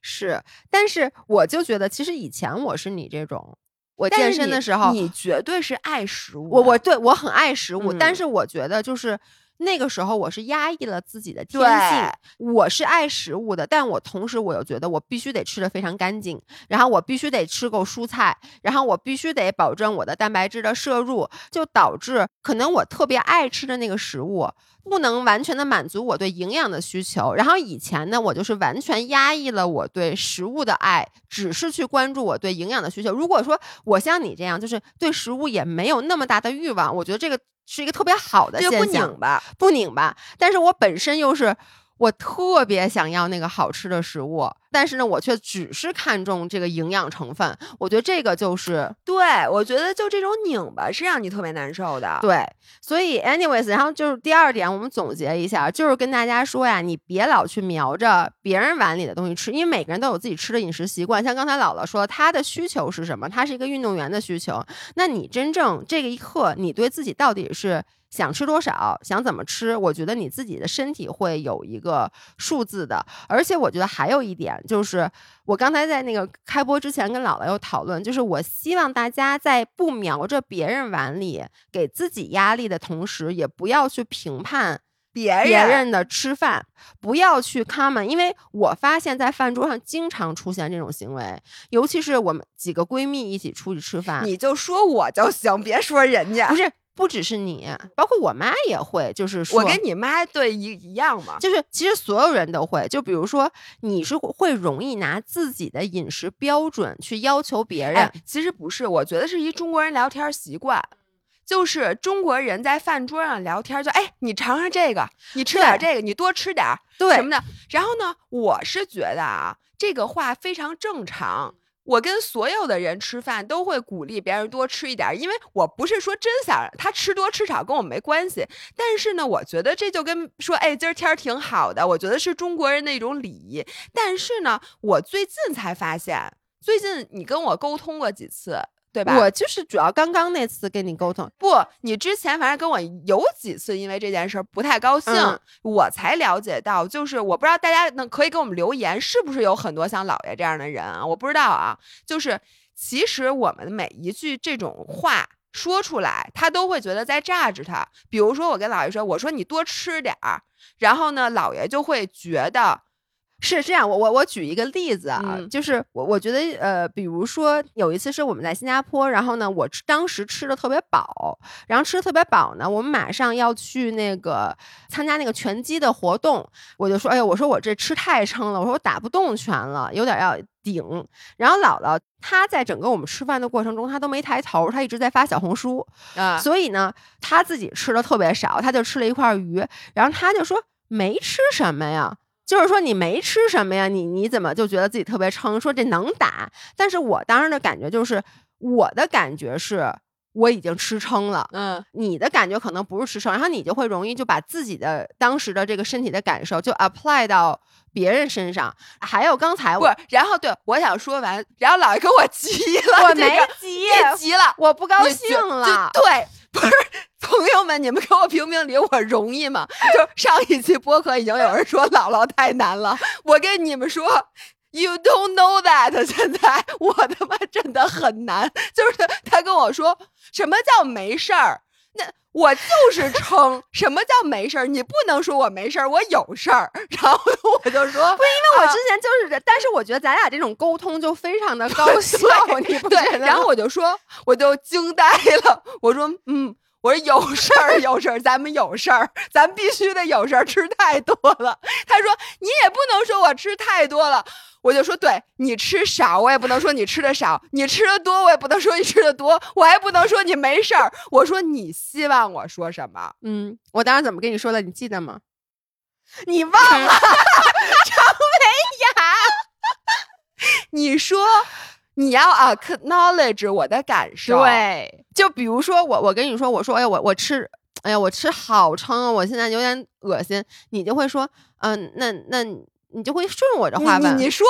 是，但是我就觉得，其实以前我是你这种，我健身的时候，你绝对是爱食物。我我对我很爱食物，嗯但是我觉得就是那个时候我是压抑了自己的天性，我是爱食物的，但我同时我又觉得我必须得吃的非常干净，然后我必须得吃够蔬菜，然后我必须得保证我的蛋白质的摄入，就导致可能我特别爱吃的那个食物。不能完全的满足我对营养的需求，然后以前呢，我就是完全压抑了我对食物的爱，只是去关注我对营养的需求。如果说我像你这样，就是对食物也没有那么大的欲望，我觉得这个是一个特别好的现象不。拧吧。不拧巴，但是我本身又是我特别想要那个好吃的食物，但是呢，我却只是看重这个营养成分。我觉得这个就是对，我觉得就这种拧巴是让你特别难受的。对，所以 anyways，然后就是第二点，我们总结一下，就是跟大家说呀，你别老去瞄着别人碗里的东西吃，因为每个人都有自己吃的饮食习惯。像刚才姥姥说，她的需求是什么？她是一个运动员的需求。那你真正这个一刻，你对自己到底是想吃多少，想怎么吃？我觉得你自己的身体会有一个数字的。而且我觉得还有一点就是，我刚才在那个开播之前跟姥姥又讨论，就是我希望大家在不瞄着别人碗里给自己压力的同时，也不要去评判别人别人的吃饭，不要去 comment，因为我发现，在饭桌上经常出现这种行为，尤其是我们几个闺蜜一起出去吃饭，你就说我就行，别说人家。不是不只是你，包括我妈也会，就是说，我跟你妈对一一样嘛。就是其实所有人都会，就比如说你是会容易拿自己的饮食标准去要求别人，哎，其实不是，我觉得是一中国人聊天习惯。就是中国人在饭桌上聊天，就哎，你尝尝这个，你吃点这个，你多吃点儿对什么的。然后呢，我是觉得啊，这个话非常正常。我跟所有的人吃饭都会鼓励别人多吃一点，因为我不是说真想他吃多吃少跟我没关系。但是呢，我觉得这就跟说，哎，今儿天儿挺好的，我觉得是中国人的一种礼仪。但是呢，我最近才发现，最近你跟我沟通过几次，对吧？我就是主要刚刚那次跟你沟通，不，你之前反正跟我有几次因为这件事儿不太高兴，嗯我才了解到，就是我不知道大家能可以给我们留言，是不是有很多像姥爷这样的人啊？我不知道啊，就是其实我们每一句这种话。说出来，他都会觉得在榨着他。比如说，我跟姥爷说：“我说你多吃点儿。”然后呢，姥爷就会觉得是这样，我我我举一个例子啊，嗯就是我我觉得呃，比如说有一次是我们在新加坡，然后呢，我吃当时吃的特别饱，然后吃的特别饱呢，我们马上要去那个参加那个拳击的活动，我就说，哎呦，我说我这吃太撑了，我说我打不动拳了，有点要顶。然后姥姥她在整个我们吃饭的过程中，她都没抬头，她一直在发小红书，啊，所以呢，她自己吃的特别少，她就吃了一块鱼，然后她就说没吃什么呀。就是说你没吃什么呀？你你怎么就觉得自己特别撑？说这能打？但是我当时的感觉就是，我的感觉是我已经吃撑了，嗯，你的感觉可能不是吃撑，然后你就会容易就把自己的当时的这个身体的感受就 apply 到别人身上。还有刚才我不。然后对我想说完，然后姥爷跟我急了，我没急，别急了，我不高兴了。对，不是朋友们，你们给我评评理，我容易吗？就上一期播客已经有人说姥姥太难了，我跟你们说。You don't know that，现在我他妈真的很难。就是他跟我说什么叫没事儿，那我就是撑。什么叫没事儿？你不能说我没事儿，我有事儿。然后我就说，不，因因为我之前就是这，但是我觉得咱俩这种沟通就非常的高效，你不觉对，得？然后我就说，我就惊呆了，我说，嗯，我说有事儿，有事儿，咱们有事儿，咱必须得有事儿，吃太多了。他说你也不能说我吃太多了，我就说对你吃少，我也不能说你吃的少；你吃的多，我也不能说你吃的多，我还不能说你没事儿。我说你希望我说什么？嗯，我当时怎么跟你说的？你记得吗？你忘 了？你说你要 acknowledge 我的感受，，对，就比如说我，我跟你说，我说，哎，我我吃，哎呀，我吃好撑啊，我现在有点恶心，你就会说，嗯，那那你就会顺我这话问，你说。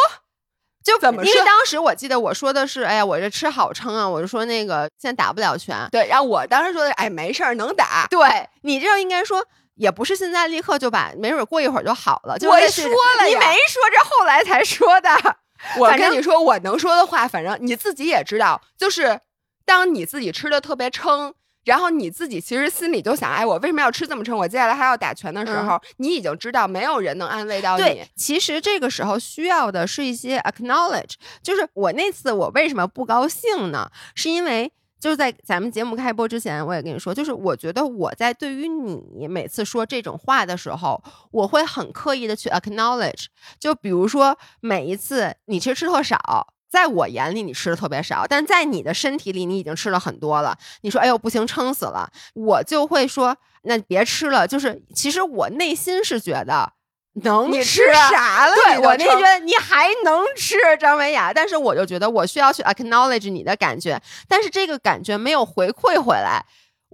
就怎么？因为当时我记得我说的是，哎呀，我这吃好撑啊，我就说那个现在打不了拳。对，然后我当时说的，哎，没事儿，能打。对你这应该说，也不是现在立刻就把，没准过一会儿就好了。就我说了，你没说，这后来才说的。我跟你说，我能说的话，反正你自己也知道，就是当你自己吃的特别撑。然后你自己其实心里就想，哎，我为什么要吃这么撑？我接下来还要打拳的时候，你已经知道没有人能安慰到你。其实这个时候需要的是一些 acknowledge，就是我那次我为什么不高兴呢？是因为就是在咱们节目开播之前，我也跟你说，就是我觉得我在对于你每次说这种话的时候，我会很刻意的去 acknowledge，就比如说每一次你其实吃特少。在我眼里，你吃的特别少，但在你的身体里，你已经吃了很多了。你说：“哎呦，不行，撑死了。”我就会说：“那别吃了。”就是其实我内心是觉得能吃啥了？对我内心觉得你还能吃，张维雅。但是我就觉得我需要去 acknowledge 你的感觉，但是这个感觉没有回馈回来。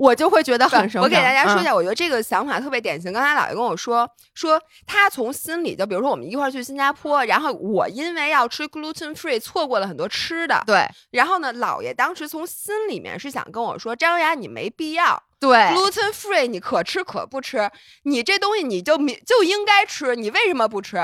我就会觉得很生我给大家说一下，我觉得这个想法特别典型。刚才姥爷跟我说，说他从心里就，比如说我们一块儿去新加坡，然后我因为要吃 gluten free，错过了很多吃的。对。然后呢，姥爷当时从心里面是想跟我说，张雅，你没必要。对。gluten free，你可吃可不吃，你这东西你就就应该吃，你为什么不吃？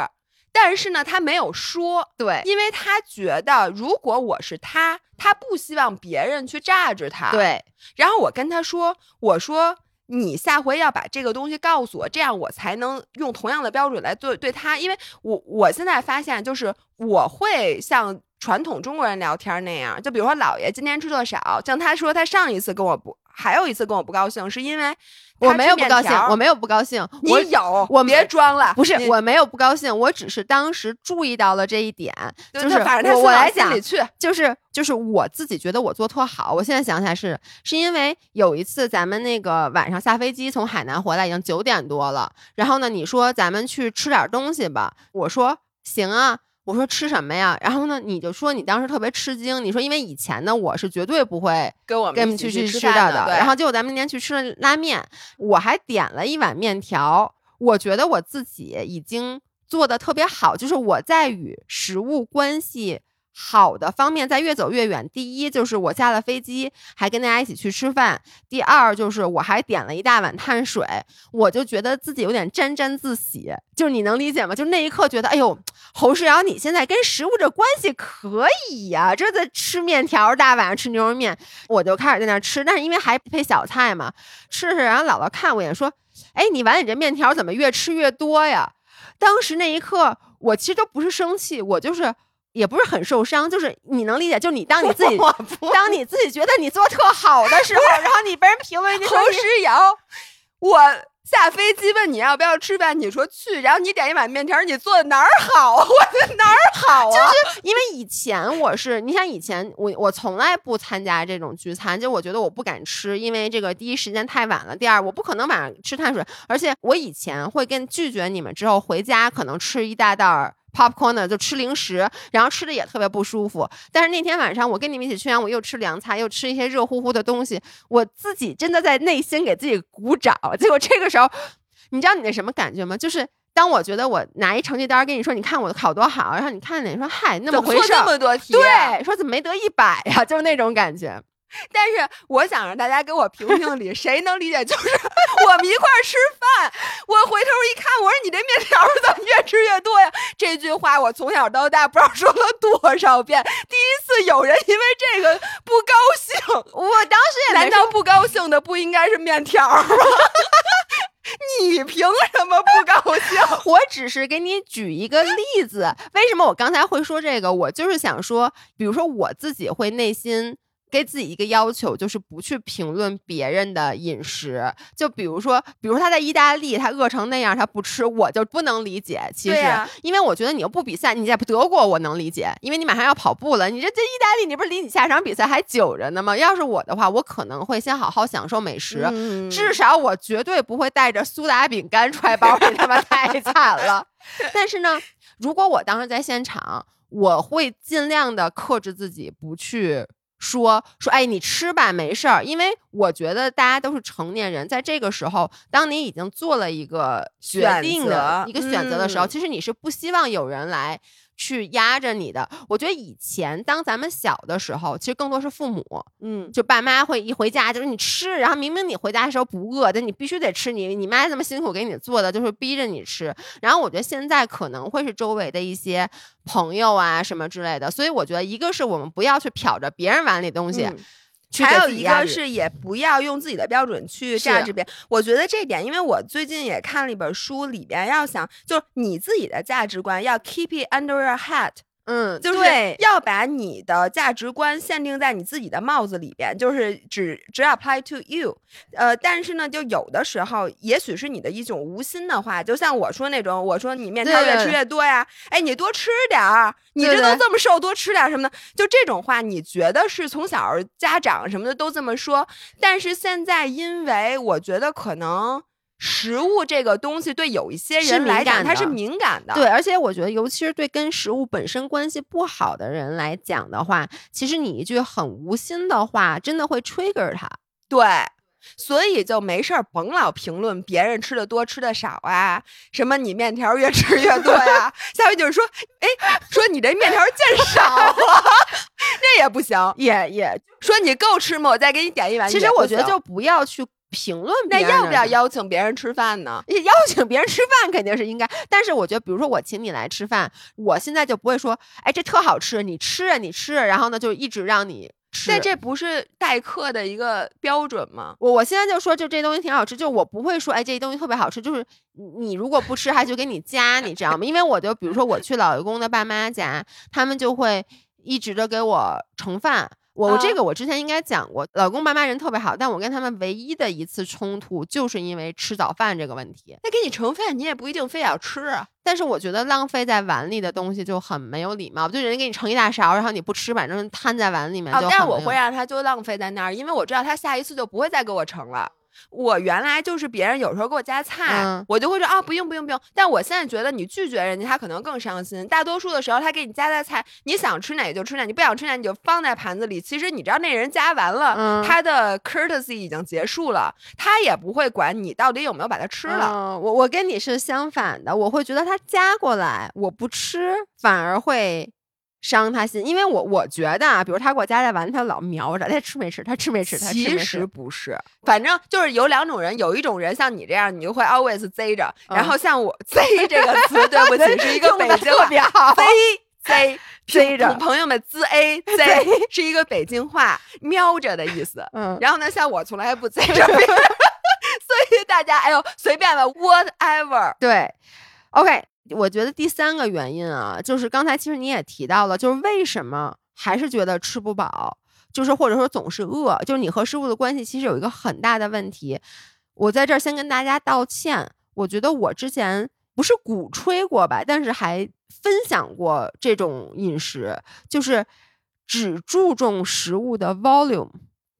但是呢，他没有说，对，因为他觉得如果我是他，他不希望别人去榨着他，对。然后我跟他说，我说你下回要把这个东西告诉我，这样我才能用同样的标准来对对他，因为我我现在发现就是我会像传统中国人聊天那样，就比如说姥爷今天吃的少，像他说他上一次跟我不。还有一次跟我不高兴，是因为我没有不高兴，我没有不高兴，你有，我别装了，不是我没有不高兴，我只是当时注意到了这一点，就是反正我我来讲，就是就是我自己觉得我做特好，我现在想起来是是因为有一次咱们那个晚上下飞机从海南回来已经九点多了，然后呢你说咱们去吃点东西吧，我说行啊。我说吃什么呀？然后呢，你就说你当时特别吃惊。你说因为以前呢，我是绝对不会跟我们去去吃的的。然后结果咱们那天去吃了拉面，我还点了一碗面条。我觉得我自己已经做的特别好，就是我在与食物关系。好的方面在越走越远。第一就是我下了飞机还跟大家一起去吃饭。第二就是我还点了一大碗碳水，我就觉得自己有点沾沾自喜。就是你能理解吗？就那一刻觉得，哎呦，侯世瑶，你现在跟食物这关系可以呀！这在吃面条，大晚上吃牛肉面，我就开始在那吃。但是因为还配小菜嘛，吃着，然后姥姥看我一眼说：“哎，你碗里这面条怎么越吃越多呀？”当时那一刻，我其实都不是生气，我就是。也不是很受伤，就是你能理解，就你当你自己，当你自己觉得你做特好的时候，然后你被人评论，侯诗瑶，我下飞机问你要不要吃饭，你说去，然后你点一碗面条，你做的哪儿好？我的哪儿好啊？就是因为以前我是，你想以前我我从来不参加这种聚餐，就我觉得我不敢吃，因为这个第一时间太晚了，第二我不可能晚上吃碳水，而且我以前会跟拒绝你们之后回家可能吃一大袋儿。Popcorn 就吃零食，然后吃的也特别不舒服。但是那天晚上我跟你们一起去完，我又吃凉菜，又吃一些热乎乎的东西，我自己真的在内心给自己鼓掌。结果这个时候，你知道你那什么感觉吗？就是当我觉得我拿一成绩单跟你说，你看我考多好，然后你看你说嗨，那么回事，那么多题，对，说怎么没得一百呀？就是那种感觉。但是我想让大家给我评评理，谁能理解？就是 我们一块儿吃饭，我回头一看，我说你这面条怎么越吃越多呀？这句话我从小到大不知道说了多少遍。第一次有人因为这个不高兴，我当时也难道不高兴的不应该是面条吗？你凭什么不高兴？我只是给你举一个例子。为什么我刚才会说这个？我就是想说，比如说我自己会内心。给自己一个要求，就是不去评论别人的饮食。就比如说，比如他在意大利，他饿成那样，他不吃，我就不能理解。其实，因为我觉得你又不比赛，你在德国我能理解，因为你马上要跑步了。你这这意大利，你不是离你下场比赛还久着呢吗？要是我的话，我可能会先好好享受美食，至少我绝对不会带着苏打饼干揣包里，他妈太惨了。但是呢，如果我当时在现场，我会尽量的克制自己，不去。说说，哎，你吃吧，没事儿。因为我觉得大家都是成年人，在这个时候，当你已经做了一个决定的一个选择的时候，其实你是不希望有人来。去压着你的，我觉得以前当咱们小的时候，其实更多是父母，嗯，就爸妈会一回家就是你吃，然后明明你回家的时候不饿，但你必须得吃，你你妈这么辛苦给你做的，就是逼着你吃。然后我觉得现在可能会是周围的一些朋友啊什么之类的，所以我觉得一个是我们不要去瞟着别人碗里东西。还有一个是，也不要用自己的标准去价值别人。我觉得这点，因为我最近也看了一本书，里边要想，就是你自己的价值观要 keep it under your hat。嗯，就是要把你的价值观限定在你自己的帽子里边，就是只只 apply to you。呃，但是呢，就有的时候，也许是你的一种无心的话，就像我说那种，我说你面条越吃越多呀，哎，你多吃点儿，你这都这么瘦，多吃点什么的，就这种话，你觉得是从小家长什么的都这么说，但是现在因为我觉得可能。食物这个东西对有一些人来讲，它是敏感的。对，而且我觉得，尤其是对跟食物本身关系不好的人来讲的话，其实你一句很无心的话，真的会 trigger 他。对，所以就没事儿甭老评论别人吃的多吃的少啊，什么你面条越吃越多呀，下回就是说，哎，说你这面条见 少了，那也不行，也也说你够吃吗？我再给你点一碗。其实我觉得就不要去。评论那要不要邀请别人吃饭呢？邀请别人吃饭肯定是应该，但是我觉得，比如说我请你来吃饭，我现在就不会说，哎，这特好吃，你吃啊，你吃，然后呢，就一直让你吃。但这不是待客的一个标准吗？我我现在就说，就这东西挺好吃，就我不会说，哎，这东西特别好吃，就是你如果不吃，还就给你加，你知道吗？因为我就比如说我去老公的爸妈家，他们就会一直的给我盛饭。我这个我之前应该讲过，老公爸妈人特别好，但我跟他们唯一的一次冲突就是因为吃早饭这个问题。那给你盛饭，你也不一定非要吃啊。但是我觉得浪费在碗里的东西就很没有礼貌，就人家给你盛一大勺，然后你不吃，反正摊在碗里面。哦，但我会让他就浪费在那儿，因为我知道他下一次就不会再给我盛了。我原来就是别人有时候给我夹菜，我就会说啊不用不用不用。但我现在觉得你拒绝人家，他可能更伤心。大多数的时候，他给你夹的菜，你想吃哪就吃哪，你不想吃哪你就放在盘子里。其实你知道那人夹完了，他的 courtesy 已经结束了，他也不会管你到底有没有把它吃了。我我跟你是相反的，我会觉得他夹过来我不吃，反而会。伤他心，因为我我觉得啊，比如他给我夹在碗里，他老瞄着，他吃没吃，他吃没吃，他其实不是，反正就是有两种人，有一种人像你这样，你就会 always 贼着，然后像我贼 这个词，对不起，是一个北京话，贼 贼贼着，朋友们 z a 贼是一个北京话，瞄着的意思。嗯，然后呢，像我从来不贼着，所以大家哎呦随便吧，whatever。对，OK。我觉得第三个原因啊，就是刚才其实你也提到了，就是为什么还是觉得吃不饱，就是或者说总是饿，就是你和食物的关系其实有一个很大的问题。我在这儿先跟大家道歉，我觉得我之前不是鼓吹过吧，但是还分享过这种饮食，就是只注重食物的 volume，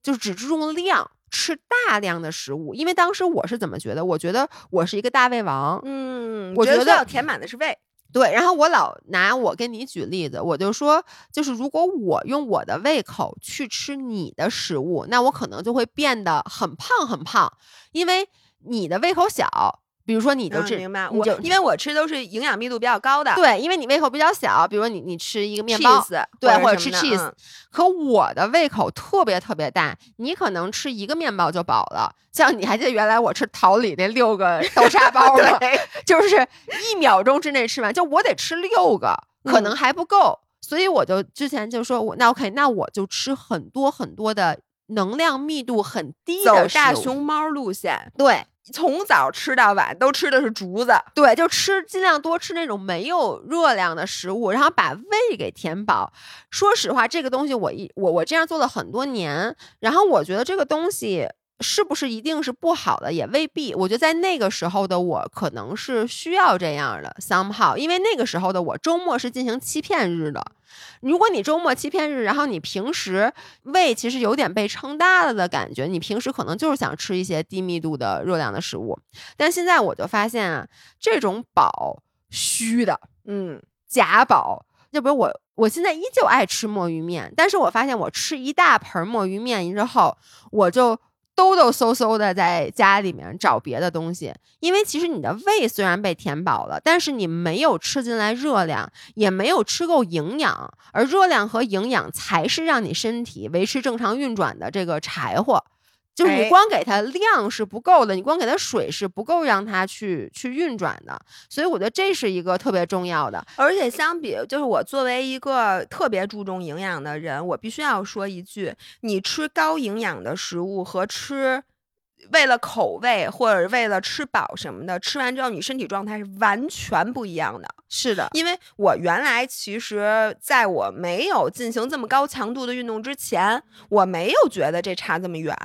就只注重量。吃大量的食物，因为当时我是怎么觉得？我觉得我是一个大胃王，嗯，我觉得要填满的是胃。对，然后我老拿我跟你举例子，我就说，就是如果我用我的胃口去吃你的食物，那我可能就会变得很胖很胖，因为你的胃口小。比如说，你就吃，明白？我因为我吃都是营养密度比较高的，对，因为你胃口比较小。比如说，你你吃一个面包，对，或者吃 cheese。可我的胃口特别特别大，你可能吃一个面包就饱了。像你还记得原来我吃桃李那六个 豆沙包吗？就是一秒钟之内吃完，就我得吃六个，可能还不够。所以我就之前就说，我那 OK，那我就吃很多很多的能量密度很低的大熊猫路线，对。从早吃到晚都吃的是竹子，对，就吃尽量多吃那种没有热量的食物，然后把胃给填饱。说实话，这个东西我一我我这样做了很多年，然后我觉得这个东西是不是一定是不好的，也未必。我觉得在那个时候的我可能是需要这样的 somehow，因为那个时候的我周末是进行欺骗日的。如果你周末欺骗日，然后你平时胃其实有点被撑大了的感觉，你平时可能就是想吃一些低密度的热量的食物。但现在我就发现啊，这种饱虚的，嗯，假饱就比如我，我现在依旧爱吃墨鱼面，但是我发现我吃一大盆墨鱼面之后，我就抖抖嗖嗖的在家里面找别的东西，因为其实你的胃虽然被填饱了，但是你没有吃进来热量，也没有吃够营养，而热量和营养才是让你身体维持正常运转的这个柴火。就是你哎光给它量是不够的，你光给它水是不够让它去去运转的，所以我觉得这是一个特别重要的。而且相比，就是我作为一个特别注重营养的人，我必须要说一句：你吃高营养的食物和吃为了口味或者为了吃饱什么的，吃完之后你身体状态是完全不一样的。是的，因为我原来其实在我没有进行这么高强度的运动之前，我没有觉得这差这么远。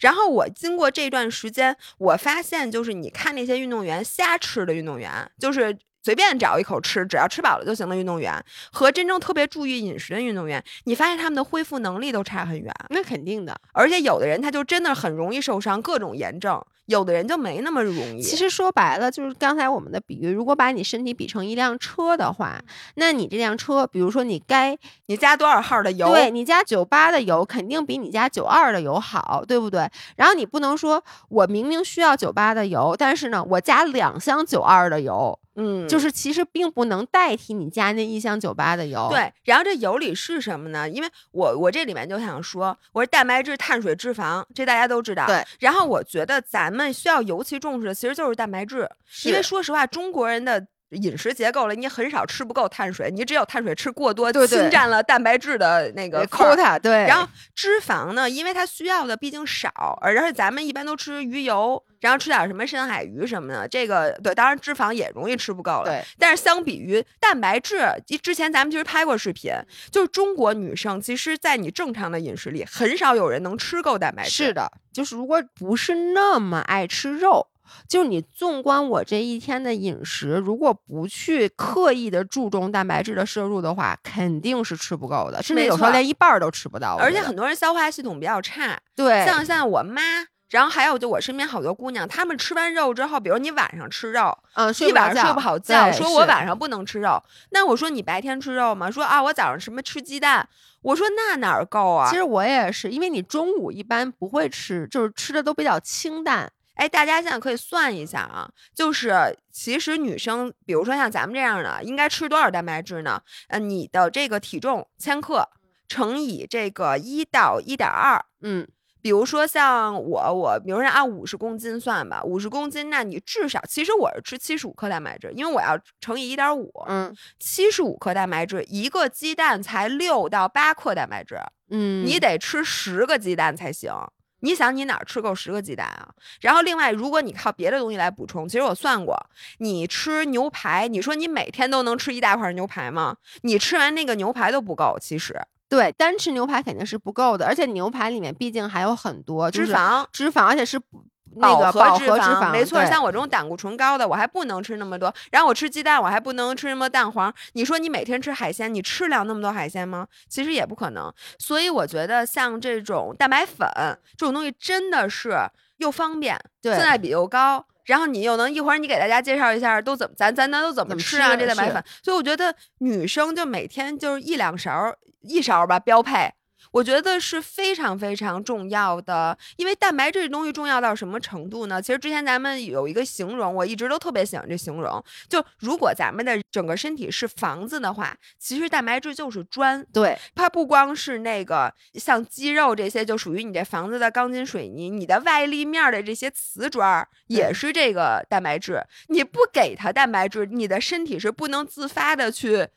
然后我经过这段时间，我发现就是你看那些运动员瞎吃的运动员，就是随便找一口吃，只要吃饱了就行的运动员，和真正特别注意饮食的运动员，你发现他们的恢复能力都差很远。那肯定的。而且有的人他就真的很容易受伤，各种炎症；有的人就没那么容易。其实说白了，就是刚才我们的比喻，如果把你身体比成一辆车的话，那你这辆车，比如说你该你加多少号的油，对你加九八的油，肯定比你加九二的油好，对不对？然后你不能说我明明需要九八的油，但是呢，我加两箱九二的油，嗯，就是其实并不能代替你加那一箱酒吧的油。，对，然后这油里是什么呢？因为我我这里面就想说，我说蛋白质、碳水、脂肪，这大家都知道。对。然后我觉得咱们需要尤其重视的，其实就是蛋白质，因为说实话，中国人的。饮食结构了，你很少吃不够碳水，你只有碳水吃过多，对对侵占了蛋白质的那个份儿 quota 对，然后脂肪呢，因为它需要的毕竟少，而且咱们一般都吃鱼油，然后吃点什么深海鱼什么的，这个对，当然脂肪也容易吃不够了。对，但是相比于蛋白质，之前咱们其实拍过视频，就是中国女生其实，在你正常的饮食里，很少有人能吃够蛋白质。是的，就是如果不是那么爱吃肉。就是你纵观我这一天的饮食，如果不去刻意的注重蛋白质的摄入的话，肯定是吃不够的，甚至有时候连一半儿都吃不到。而且很多人消化系统比较差，对，像像我妈。然后还有就我身边好多姑娘，她们吃完肉之后，比如你晚上吃肉，嗯，睡一不着觉晚上睡不好觉，说我晚上不能吃肉。那我说你白天吃肉吗？说啊，我早上什么吃鸡蛋。我说那哪儿够啊？其实我也是，因为你中午一般不会吃，就是吃的都比较清淡。哎，大家现在可以算一下啊，就是其实女生，比如说像咱们这样的，应该吃多少蛋白质呢？呃，你的这个体重千克乘以这个一到一点二。嗯，比如说像我，我比如说按五十公斤算吧，五十公斤，那你至少其实我是吃七十五克蛋白质，因为我要乘以一点五，嗯七十五克蛋白质，一个鸡蛋才六到八克蛋白质，嗯，你得吃十个鸡蛋才行。你想你哪儿吃够十个鸡蛋啊？然后另外，如果你靠别的东西来补充，其实我算过，你吃牛排，你说你每天都能吃一大块牛排吗？你吃完那个牛排都不够，其实对单吃牛排肯定是不够的，而且牛排里面毕竟还有很多就是脂肪。脂肪，而且是不那个和饱和脂肪，没错。像我这种胆固醇高的，我还不能吃那么多。然后我吃鸡蛋，我还不能吃什么蛋黄。你说你每天吃海鲜，你吃了那么多海鲜吗？其实也不可能。所以我觉得像这种蛋白粉这种东西，真的是又方便，对性价比又高。然后你又能一会儿你给大家介绍一下都怎么咱咱咱都怎么吃啊吃这蛋白粉，所以我觉得女生就每天就是一两勺一勺吧标配，我觉得是非常非常重要的，因为蛋白质这东西重要到什么程度呢？其实之前咱们有一个形容，我一直都特别喜欢这形容，就如果咱们的整个身体是房子的话，其实蛋白质就是砖，对它不光是那个像肌肉这些，就属于你这房子的钢筋水泥，你的外立面的这些瓷砖儿也是这个蛋白质。你不给它蛋白质，你的身体是不能自发的去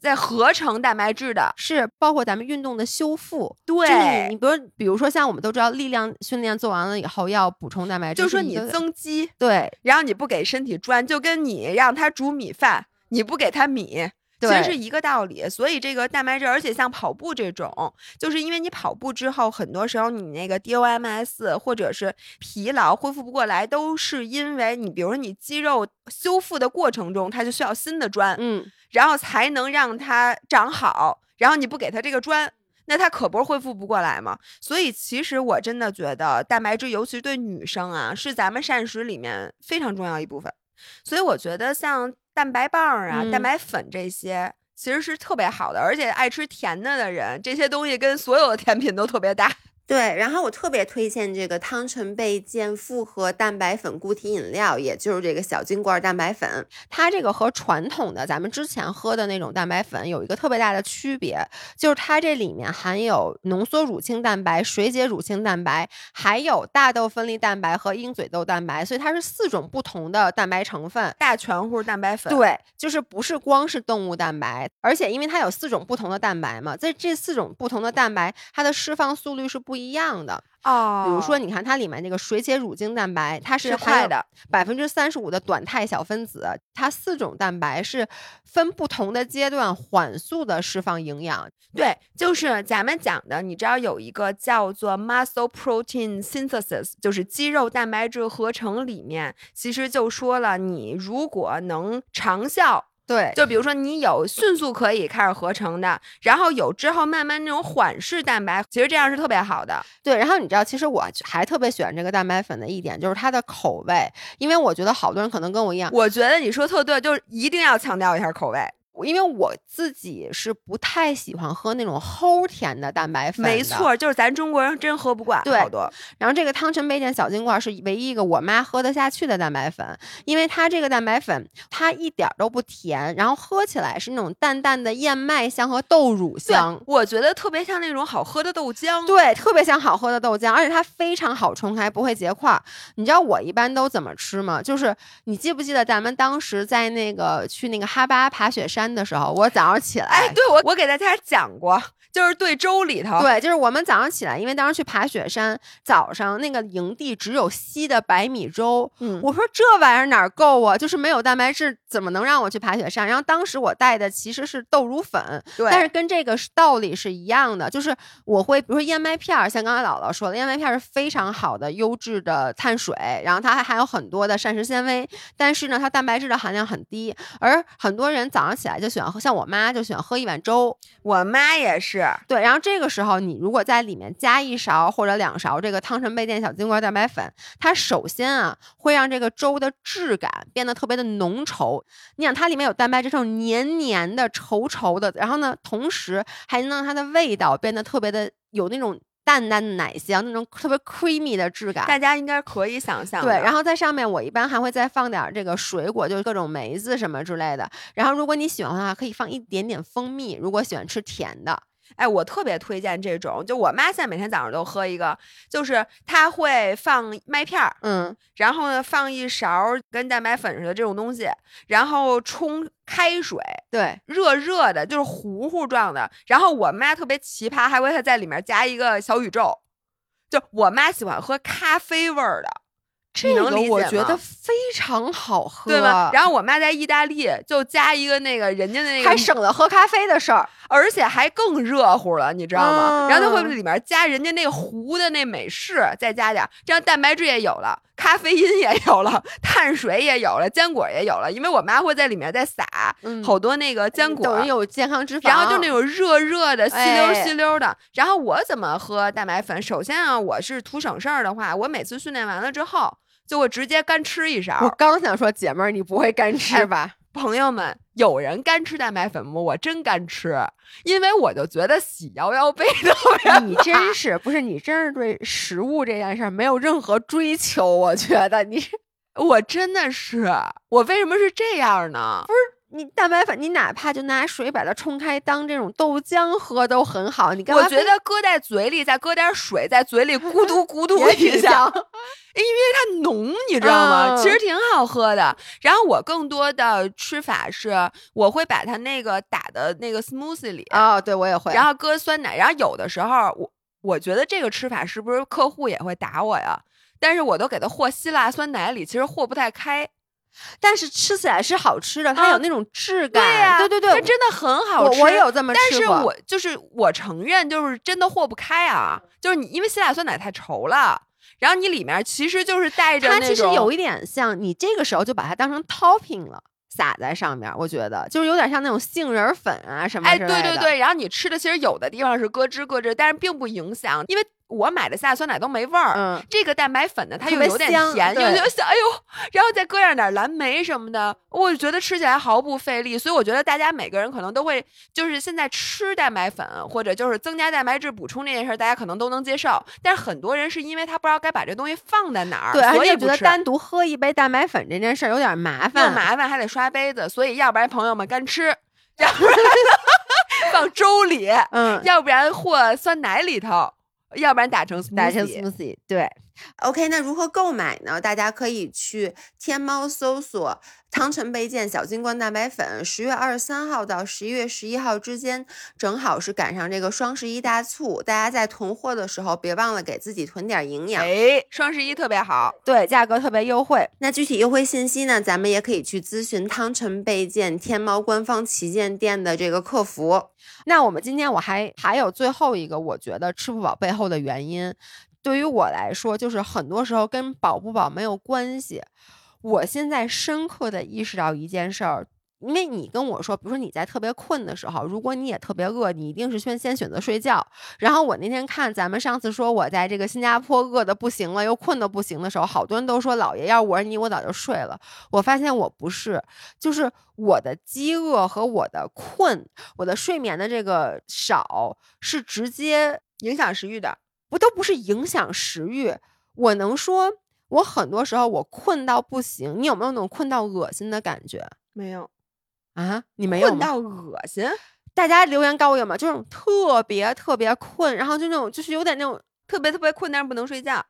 再合成蛋白质的。是包括咱们运动的修复，对，就是你你比如比如说像我们都知道力量训练做完了以后要补充蛋白质，就是说你增肌，对然后你不给身体砖，就跟你让它煮米饭，你不给它米。其实是一个道理，所以这个蛋白质，而且像跑步这种，就是因为你跑步之后，很多时候你那个 DOMS 或者是疲劳恢复不过来，都是因为你，比如说你肌肉修复的过程中，它就需要新的砖，嗯然后才能让它长好，然后你不给它这个砖。那它可不是恢复不过来吗？所以其实我真的觉得蛋白质，尤其对女生啊，是咱们膳食里面非常重要一部分。所以我觉得像蛋白棒儿啊、蛋嗯白粉这些，其其实是特别好的，而且爱吃甜的的人，这些东西跟所有的甜品都特别搭。对，然后我特别推荐这个汤臣倍健复合蛋白粉固体饮料，也就是这个小金罐蛋白粉。它这个和传统的咱们之前喝的那种蛋白粉有一个特别大的区别，就是它这里面含有浓缩乳清蛋白、水解乳清蛋白，还有大豆分离蛋白和鹰嘴豆蛋白，所以它是四种不同的蛋白成分。大全乎蛋白粉，对，就是不是光是动物蛋白，而且因为它有四种不同的蛋白嘛，在这四种不同的蛋白，它的释放速率是不一样的。哦，比如说，你看它里面那个水解乳清蛋白，它是快的，百分之三十五的短肽小分子，它四种蛋白是分不同的阶段缓速的释放营养。对，就是咱们讲的，你知道有一个叫做 muscle protein synthesis，就是肌肉蛋白质合成里面，其实就说了，你如果能长效。对，就比如说你有迅速可以开始合成的，然后有之后慢慢那种缓释蛋白，其实这样是特别好的。对，然后你知道，其实我还特别喜欢这个蛋白粉的一点就是它的口味，因为我觉得好多人可能跟我一样，我觉得你说特对，就是一定要强调一下口味。因为我自己是不太喜欢喝那种齁甜的蛋白粉，没错，就是咱中国人真喝不惯，对，好多。然后这个汤臣倍健小金罐是唯一一个我妈喝得下去的蛋白粉，因为它这个蛋白粉它一点都不甜，然后喝起来是那种淡淡的燕麦香和豆乳香，我觉得特别像那种好喝的豆浆，对，特别像好喝的豆浆，而且它非常好冲开，不会结块。你知道我一般都怎么吃吗？就是你记不记得咱们当时在那个去那个哈巴爬雪山？的时候，我早上起来，哎，对我我给大家讲过，就是对粥里头，对，就是我们早上起来，因为当时去爬雪山，早上那个营地只有稀的白米粥，嗯，我说这玩意儿哪够啊？就是没有蛋白质，怎么能让我去爬雪山？然后当时我带的其实是豆乳粉，对，但是跟这个道理是一样的，就是我会比如说燕麦片儿，像刚才姥姥说的，燕麦片是非常好的优质的碳水，然后它还含有很多的膳食纤维，但是呢，它蛋白质的含量很低，而很多人早上起来。就喜欢喝，像我妈就喜欢喝一碗粥，我妈也是。对，然后这个时候你如果在里面加一勺或者两勺这个汤臣倍健小金罐蛋白粉，它首先啊会让这个粥的质感变得特别的浓稠。你想它里面有蛋白质，这种黏黏的、稠稠的，然后呢，同时还能让它的味道变得特别的有那种。淡淡的奶香，那种特别 creamy 的质感，大家应该可以想象。对，然后在上面我一般还会再放点这个水果，就是各种梅子什么之类的。然后如果你喜欢的话，可以放一点点蜂蜜。如果喜欢吃甜的。哎，我特别推荐这种，就我妈现在每天早上都喝一个，就是她会放麦片儿，嗯，然后呢放一勺跟蛋白粉似的这种东西，然后冲开水，对，热热的，就是糊糊状的。然后我妈特别奇葩，还会在里面加一个小宇宙，就我妈喜欢喝咖啡味儿的。这个我觉得非常好喝，对吧？然后我妈在意大利就加一个那个人家的那个，还省了喝咖啡的事儿，而且还更热乎了，你知道吗？然后它会里面加人家那个糊的那美式，再加点，这样蛋白质也有了，咖啡因也有了，碳水也有了，坚果也有了。因为我妈会在里面再撒好多那个坚果，等于有健康脂肪，然后就那种热热的、吸溜吸溜的。然后我怎么喝蛋白粉？首先啊，我是图省事儿的话，我每次训练完了之后。就我直接干吃一勺。我刚想说，姐妹儿，你不会干吃吧？朋友们，有人干吃蛋白粉吗？我真干吃，因为我就觉得洗腰腰背的。你真是不是？你真是对食物这件事儿没有任何追求。我觉得你，我真的是，我为什么是这样呢？不是。你蛋白粉，你哪怕就拿水把它冲开，当这种豆浆喝都很好。你我觉得搁在嘴里，再搁点水，在嘴里 咕嘟咕嘟一下，因为它浓，你知道吗？其实挺好喝的。然后我更多的吃法是，我会把它那个打的那个 smoothie 里啊，对我也会。然后搁酸奶，然后有的时候我我觉得这个吃法是不是客户也会打我呀？但是我都给它和希腊酸奶里，其实和不太开。但是吃起来是好吃的，它有那种质感。对呀，对对对，它真的很好吃。我有这么吃但是我就是我承认，就是真的和不开啊。就是你因为希腊酸奶太稠了，然后你里面其实就是带着它其实有一点像你这个时候就把它当成 topping 了，撒在上面。我觉得就是有点像那种杏仁粉啊什么。哎，对对对。然后你吃的其实有的地方是咯吱咯吱，但是并不影响，因为我买的下酸奶都没味儿。嗯，这个蛋白粉呢，它又有点香甜，就对就想哎呦，然后再搁上点蓝莓什么的，我就觉得吃起来毫不费力。所以我觉得大家每个人可能都会，就是现在吃蛋白粉或者就是增加蛋白质补充这件事儿，大家可能都能接受。但是很多人是因为他不知道该把这东西放在哪儿，对，所以不吃单独喝一杯蛋白粉这件事儿有点麻又烦。麻烦，还得刷杯子，所以要不然朋友们干吃，要不然 放粥里，嗯，要不然和酸奶里头，要不然打成打成 smoothie 对。OK，那如何购买呢？大家可以去天猫搜索汤臣倍健小金罐蛋白粉，十月二十三号到十一月十一号之间，正好是赶上这个双十一大促，大家在囤货的时候别忘了给自己囤点营养。哎，双十一特别好，对，价格特别优惠。那具体优惠信息呢，咱们也可以去咨询汤臣倍健天猫官方旗舰店的这个客服。那我们今天我还还有最后一个，我觉得吃不饱背后的原因，对于我来说，就是很多时候跟饱不饱没有关系。我现在深刻的意识到一件事儿。因为你跟我说，比如说你在特别困的时候，如果你也特别饿，你一定是先先选择睡觉。然后我那天看咱们上次说我在这个新加坡饿的不行了，又困的不行的时候，好多人都说老爷，要我是你，我早就睡了。我发现我不是，就是我的饥饿和我的困，我的睡眠的这个少是直接影响食欲的。不都不是影响食欲。我能说，我很多时候我困到不行，你有没有那种困到恶心的感觉没有，啊？你没有？困到恶心，大家留言告诉我吗？就是特别特别困，然后就那种就是有点那种特别特别困，但是不能睡觉。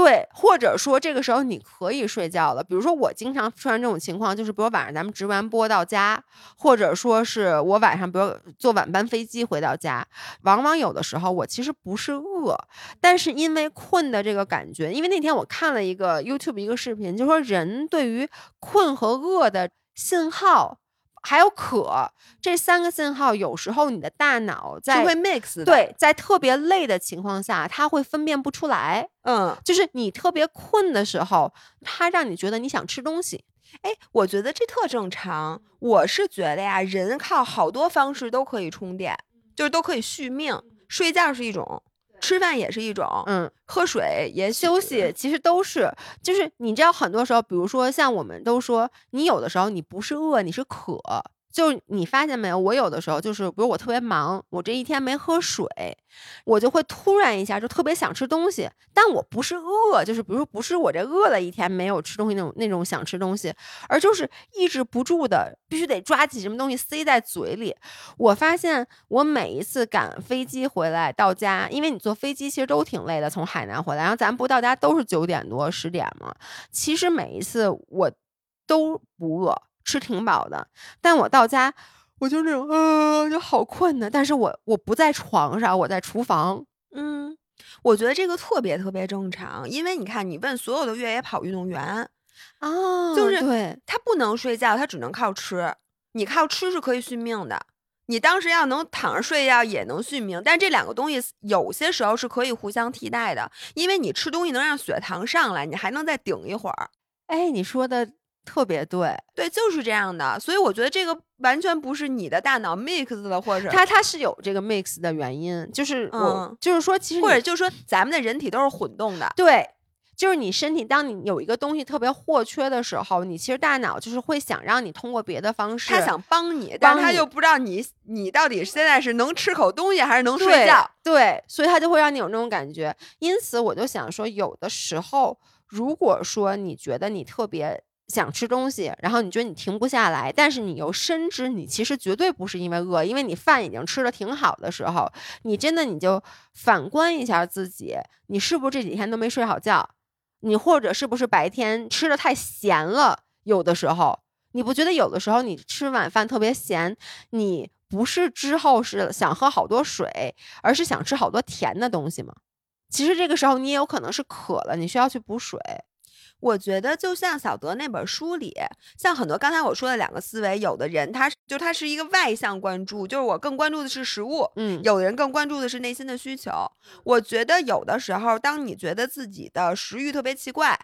对，或者说这个时候你可以睡觉了。比如说我经常出现这种情况，就是比如晚上咱们直完播到家，或者说是我晚上比如坐晚班飞机回到家，往往有的时候我其实不是饿，但是因为困的这个感觉，因为那天我看了一个 YouTube 一个视频，就说人对于困和饿的信号。还有渴这三个信号，有时候你的大脑在是会 mix。，对在特别累的情况下，它会分辨不出来。嗯，就是你特别困的时候，它让你觉得你想吃东西。哎，我觉得这特正常。我是觉得呀，人靠好多方式都可以充电，就是都可以续命。睡觉是一种，吃饭也是一种，嗯，喝水也休息其实都是，就是你知道，很多时候，比如说像我们都说，你有的时候你不是饿，你是渴。就是你发现没有，我有的时候就是，比如我特别忙，我这一天没喝水，我就会突然一下就特别想吃东西，但我不是饿，就是比如说不是我这饿了一天没有吃东西那种那种想吃东西，而就是抑制不住的，必须得抓起什么东西塞在嘴里。我发现我每一次赶飞机回来到家，因为你坐飞机其实都挺累的，从海南回来，然后咱不到家都是九点多十点嘛。其实每一次我都不饿，吃挺饱的，但我到家我就那种呃就好困呢，但是我我不在床上，我在厨房。嗯，我觉得这个特别特别正常，因为你看，你问所有的越野跑运动员，啊就是对，他不能睡觉，他只能靠吃。你靠吃是可以续命的，你当时要能躺着睡觉也能续命，但这两个东西有些时候是可以互相替代的，因为你吃东西能让血糖上来，你还能再顶一会儿。哎，你说的特别对，对，就是这样的，所以我觉得这个完全不是你的大脑 mix 的，或者它它是有这个 mix 的原因，就是我、嗯就是说，其实或者就是说咱们的人体都是混动的。对，就是你身体，当你有一个东西特别或缺的时候，你其实大脑就是会想让你通过别的方式，他想帮你，但他又不知道你你到底现在是能吃口东西还是能睡对觉。对，所以他就会让你有那种感觉。因此，我就想说，有的时候，如果说你觉得你特别想吃东西，然后你觉得你停不下来，但是你又深知你其实绝对不是因为饿，因为你饭已经吃的挺好的时候，你真的你就反观一下自己，你是不是这几天都没睡好觉？你或者是不是白天吃的太咸了？有的时候，你不觉得有的时候你吃晚饭特别咸，你不是之后是想喝好多水，而是想吃好多甜的东西吗？其实这个时候你也有可能是渴了，你需要去补水。我觉得就像小德那本书里，像很多刚才我说的两个思维，有的人他是就他是一个外向关注，就是我更关注的是食物，嗯，有的人更关注的是内心的需求。我觉得有的时候，当你觉得自己的食欲特别奇怪，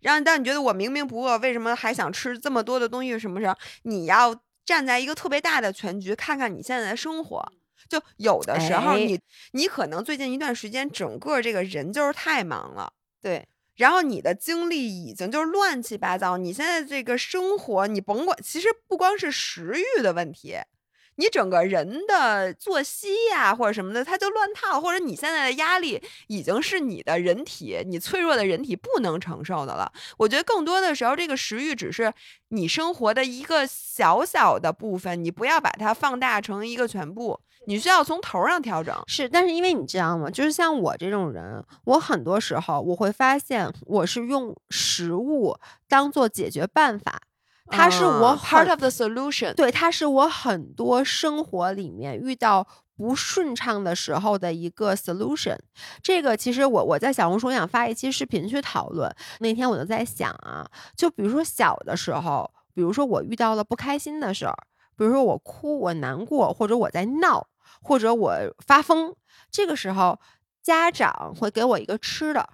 然后当你觉得我明明不饿，为什么还想吃这么多的东西？什么时候你要站在一个特别大的全局，看看你现在的生活。就有的时候哎你、你可能最近一段时间整个这个人就是太忙了。对，然后你的精力已经就是乱七八糟，你现在这个生活，你甭管，其实不光是食欲的问题，你整个人的作息呀、或者什么的，它就乱套，或者你现在的压力已经是你的人体，你脆弱的人体不能承受的了。我觉得更多的时候，这个食欲只是你生活的一个小小的部分，你不要把它放大成一个全部，你需要从头上调整。是，但是因为你知道吗？就是像我这种人，我很多时候我会发现，我是用食物当做解决办法，它是我嗯 part of the solution。对，它是我很多生活里面遇到不顺畅的时候的一个 solution。这个其实我我在小红书想发一期视频去讨论。那天我就在想啊，就比如说小的时候，比如说我遇到了不开心的事儿，比如说我哭、我难过，或者我在闹，或者我发疯，这个时候家长会给我一个吃的。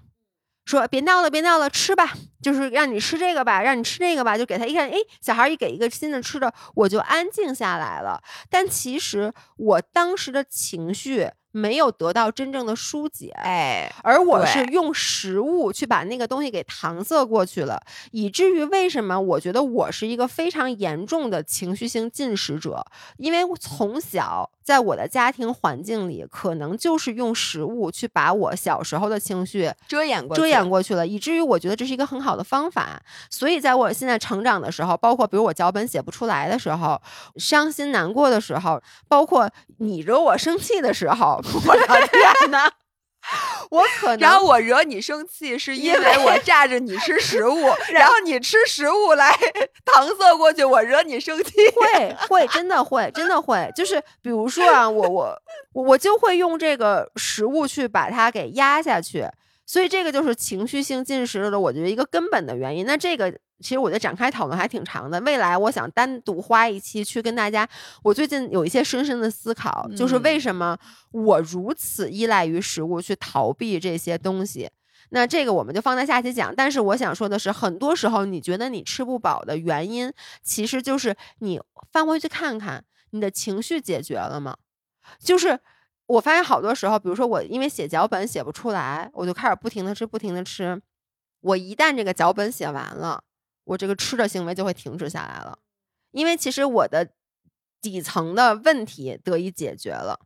说别闹了，别闹了，吃吧，就是让你吃这个吧，让你吃那个吧，就给他一看，哎，小孩一给一个新的吃的，我就安静下来了。但其实我当时的情绪没有得到真正的疏解，哎，而我是用食物去把那个东西给搪塞过去了，以至于为什么我觉得我是一个非常严重的情绪性进食者，因为从小在我的家庭环境里，可能就是用食物去把我小时候的情绪遮掩过遮掩过去了，以至于我觉得这是一个很好的方法。所以在我现在成长的时候，包括比如我脚本写不出来的时候，伤心难过的时候，包括你惹我生气的时候，我的天呐，我可能然后我惹你生气，是因为我炸着你吃食物，然后你吃食物来 搪塞过去，我惹你生气。会会真的会真的会，就是比如说啊，我我我我就会用这个食物去把它给压下去，所以这个就是情绪性进食的，我觉得一个根本的原因。那这个其实我觉得展开讨论还挺长的，未来我想单独花一期去跟大家，我最近有一些深深的思考，就是为什么我如此依赖于食物去逃避这些东西。那这个我们就放在下期讲。但是我想说的是，很多时候你觉得你吃不饱的原因，其实就是你翻回去看看，你的情绪解决了吗？就是我发现好多时候，比如说我因为写脚本写不出来，我就开始不停的吃，不停的吃。我一旦这个脚本写完了，我这个吃的行为就会停止下来了，因为其实我的底层的问题得以解决了。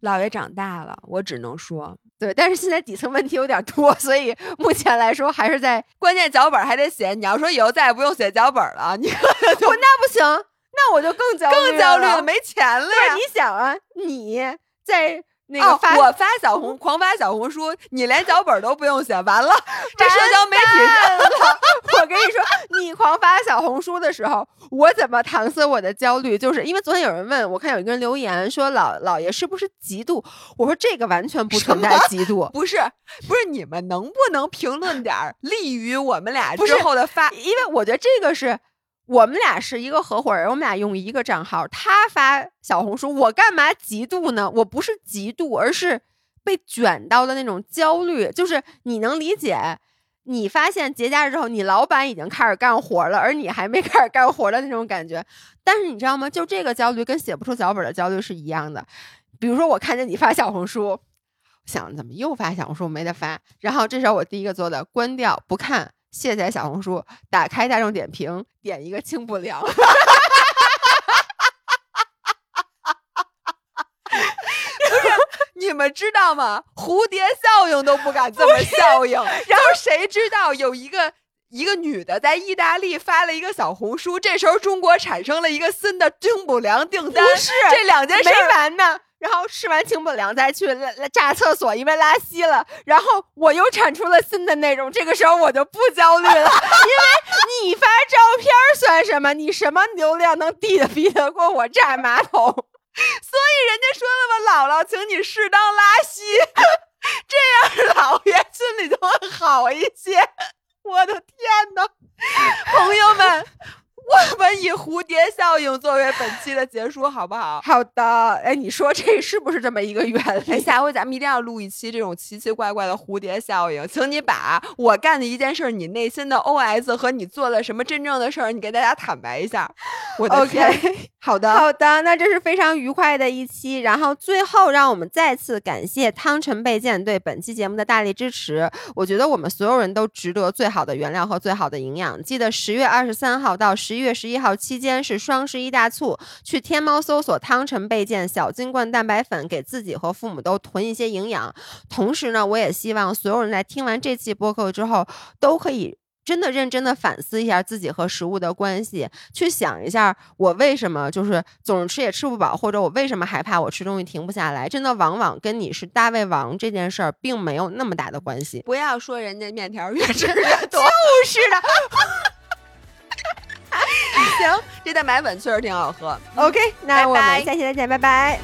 老爷长大了，我只能说，对，但是现在底层问题有点多，所以目前来说还是在关键脚本还得写。你要说以后再也不用写脚本了，你 我那不行，那我就更焦虑更焦虑了，没钱了呀。你想啊，你在那个哦发、，我发小红狂发小红书，你连脚本都不用写，完了，这社交媒体。我跟你说，你狂发小红书的时候，我怎么搪塞我的焦虑？就是因为昨天有人问我看有一个人留言说老老爷是不是嫉妒？我说这个完全不存在嫉妒，不 是不是，你们能不能评论点利于我们俩之后的发？因为我觉得这个是。我们俩是一个合伙人，我们俩用一个账号，他发小红书，我干嘛嫉妒呢？我不是嫉妒，而是被卷到的那种焦虑。就是你能理解，你发现节假日之后，你老板已经开始干活了，而你还没 开始干活的那种感觉。但是你知道吗？就这个焦虑跟写不出脚本的焦虑是一样的。比如说，我看见你发小红书，想怎么又发小红书没得发，然后这时候我第一个做的关掉不看。卸载小红书，打开大众点评，点一个清补凉。你们知道吗？蝴蝶效应都不敢这么效应。然后谁知道有一个一个女的在意大利发了一个小红书，这时候中国产生了一个新的清补凉订单。不是这两件事没完呢。然后吃完清补凉再去拉拉炸厕所，因为拉稀了。然后我又产出了新的内容，这个时候我就不焦虑了，因为你发照片算什么？你什么流量能 抵得 比得过我炸马桶？所以人家说了嘛，姥姥，请你适当拉稀，这样姥爷心里就会好一些。我的天哪，朋友们，我们以蝴蝶效应作为本期的结束，好不好？好的，哎，你说这是不是这么一个原理？哎，下回咱们一定要录一期这种奇奇怪怪的蝴蝶效应，请你把我干的一件事，你内心的 OS 和你做了什么真正的事儿，你给大家坦白一下。我的天 OK，好的，好的，那这是非常愉快的一期。然后最后，让我们再次感谢汤臣倍健对本期节目的大力支持。我觉得我们所有人都值得最好的原料和最好的营养。记得十月二十三号到十一月十一号期间是双十一大促，去天猫搜索汤臣倍健小金罐蛋白粉，给自己和父母都囤一些营养。同时呢，我也希望所有人在听完这期播客之后，都可以。真的认真的反思一下自己和食物的关系，去想一下我为什么就是总是吃也吃不饱，或者我为什么害怕我吃东西停不下来。真的往往跟你是大胃王这件事儿并没有那么大的关系。不要说人家面条越吃越多，就是的。行，这蛋白粉确实挺好喝。OK，那我们下期再见，拜拜。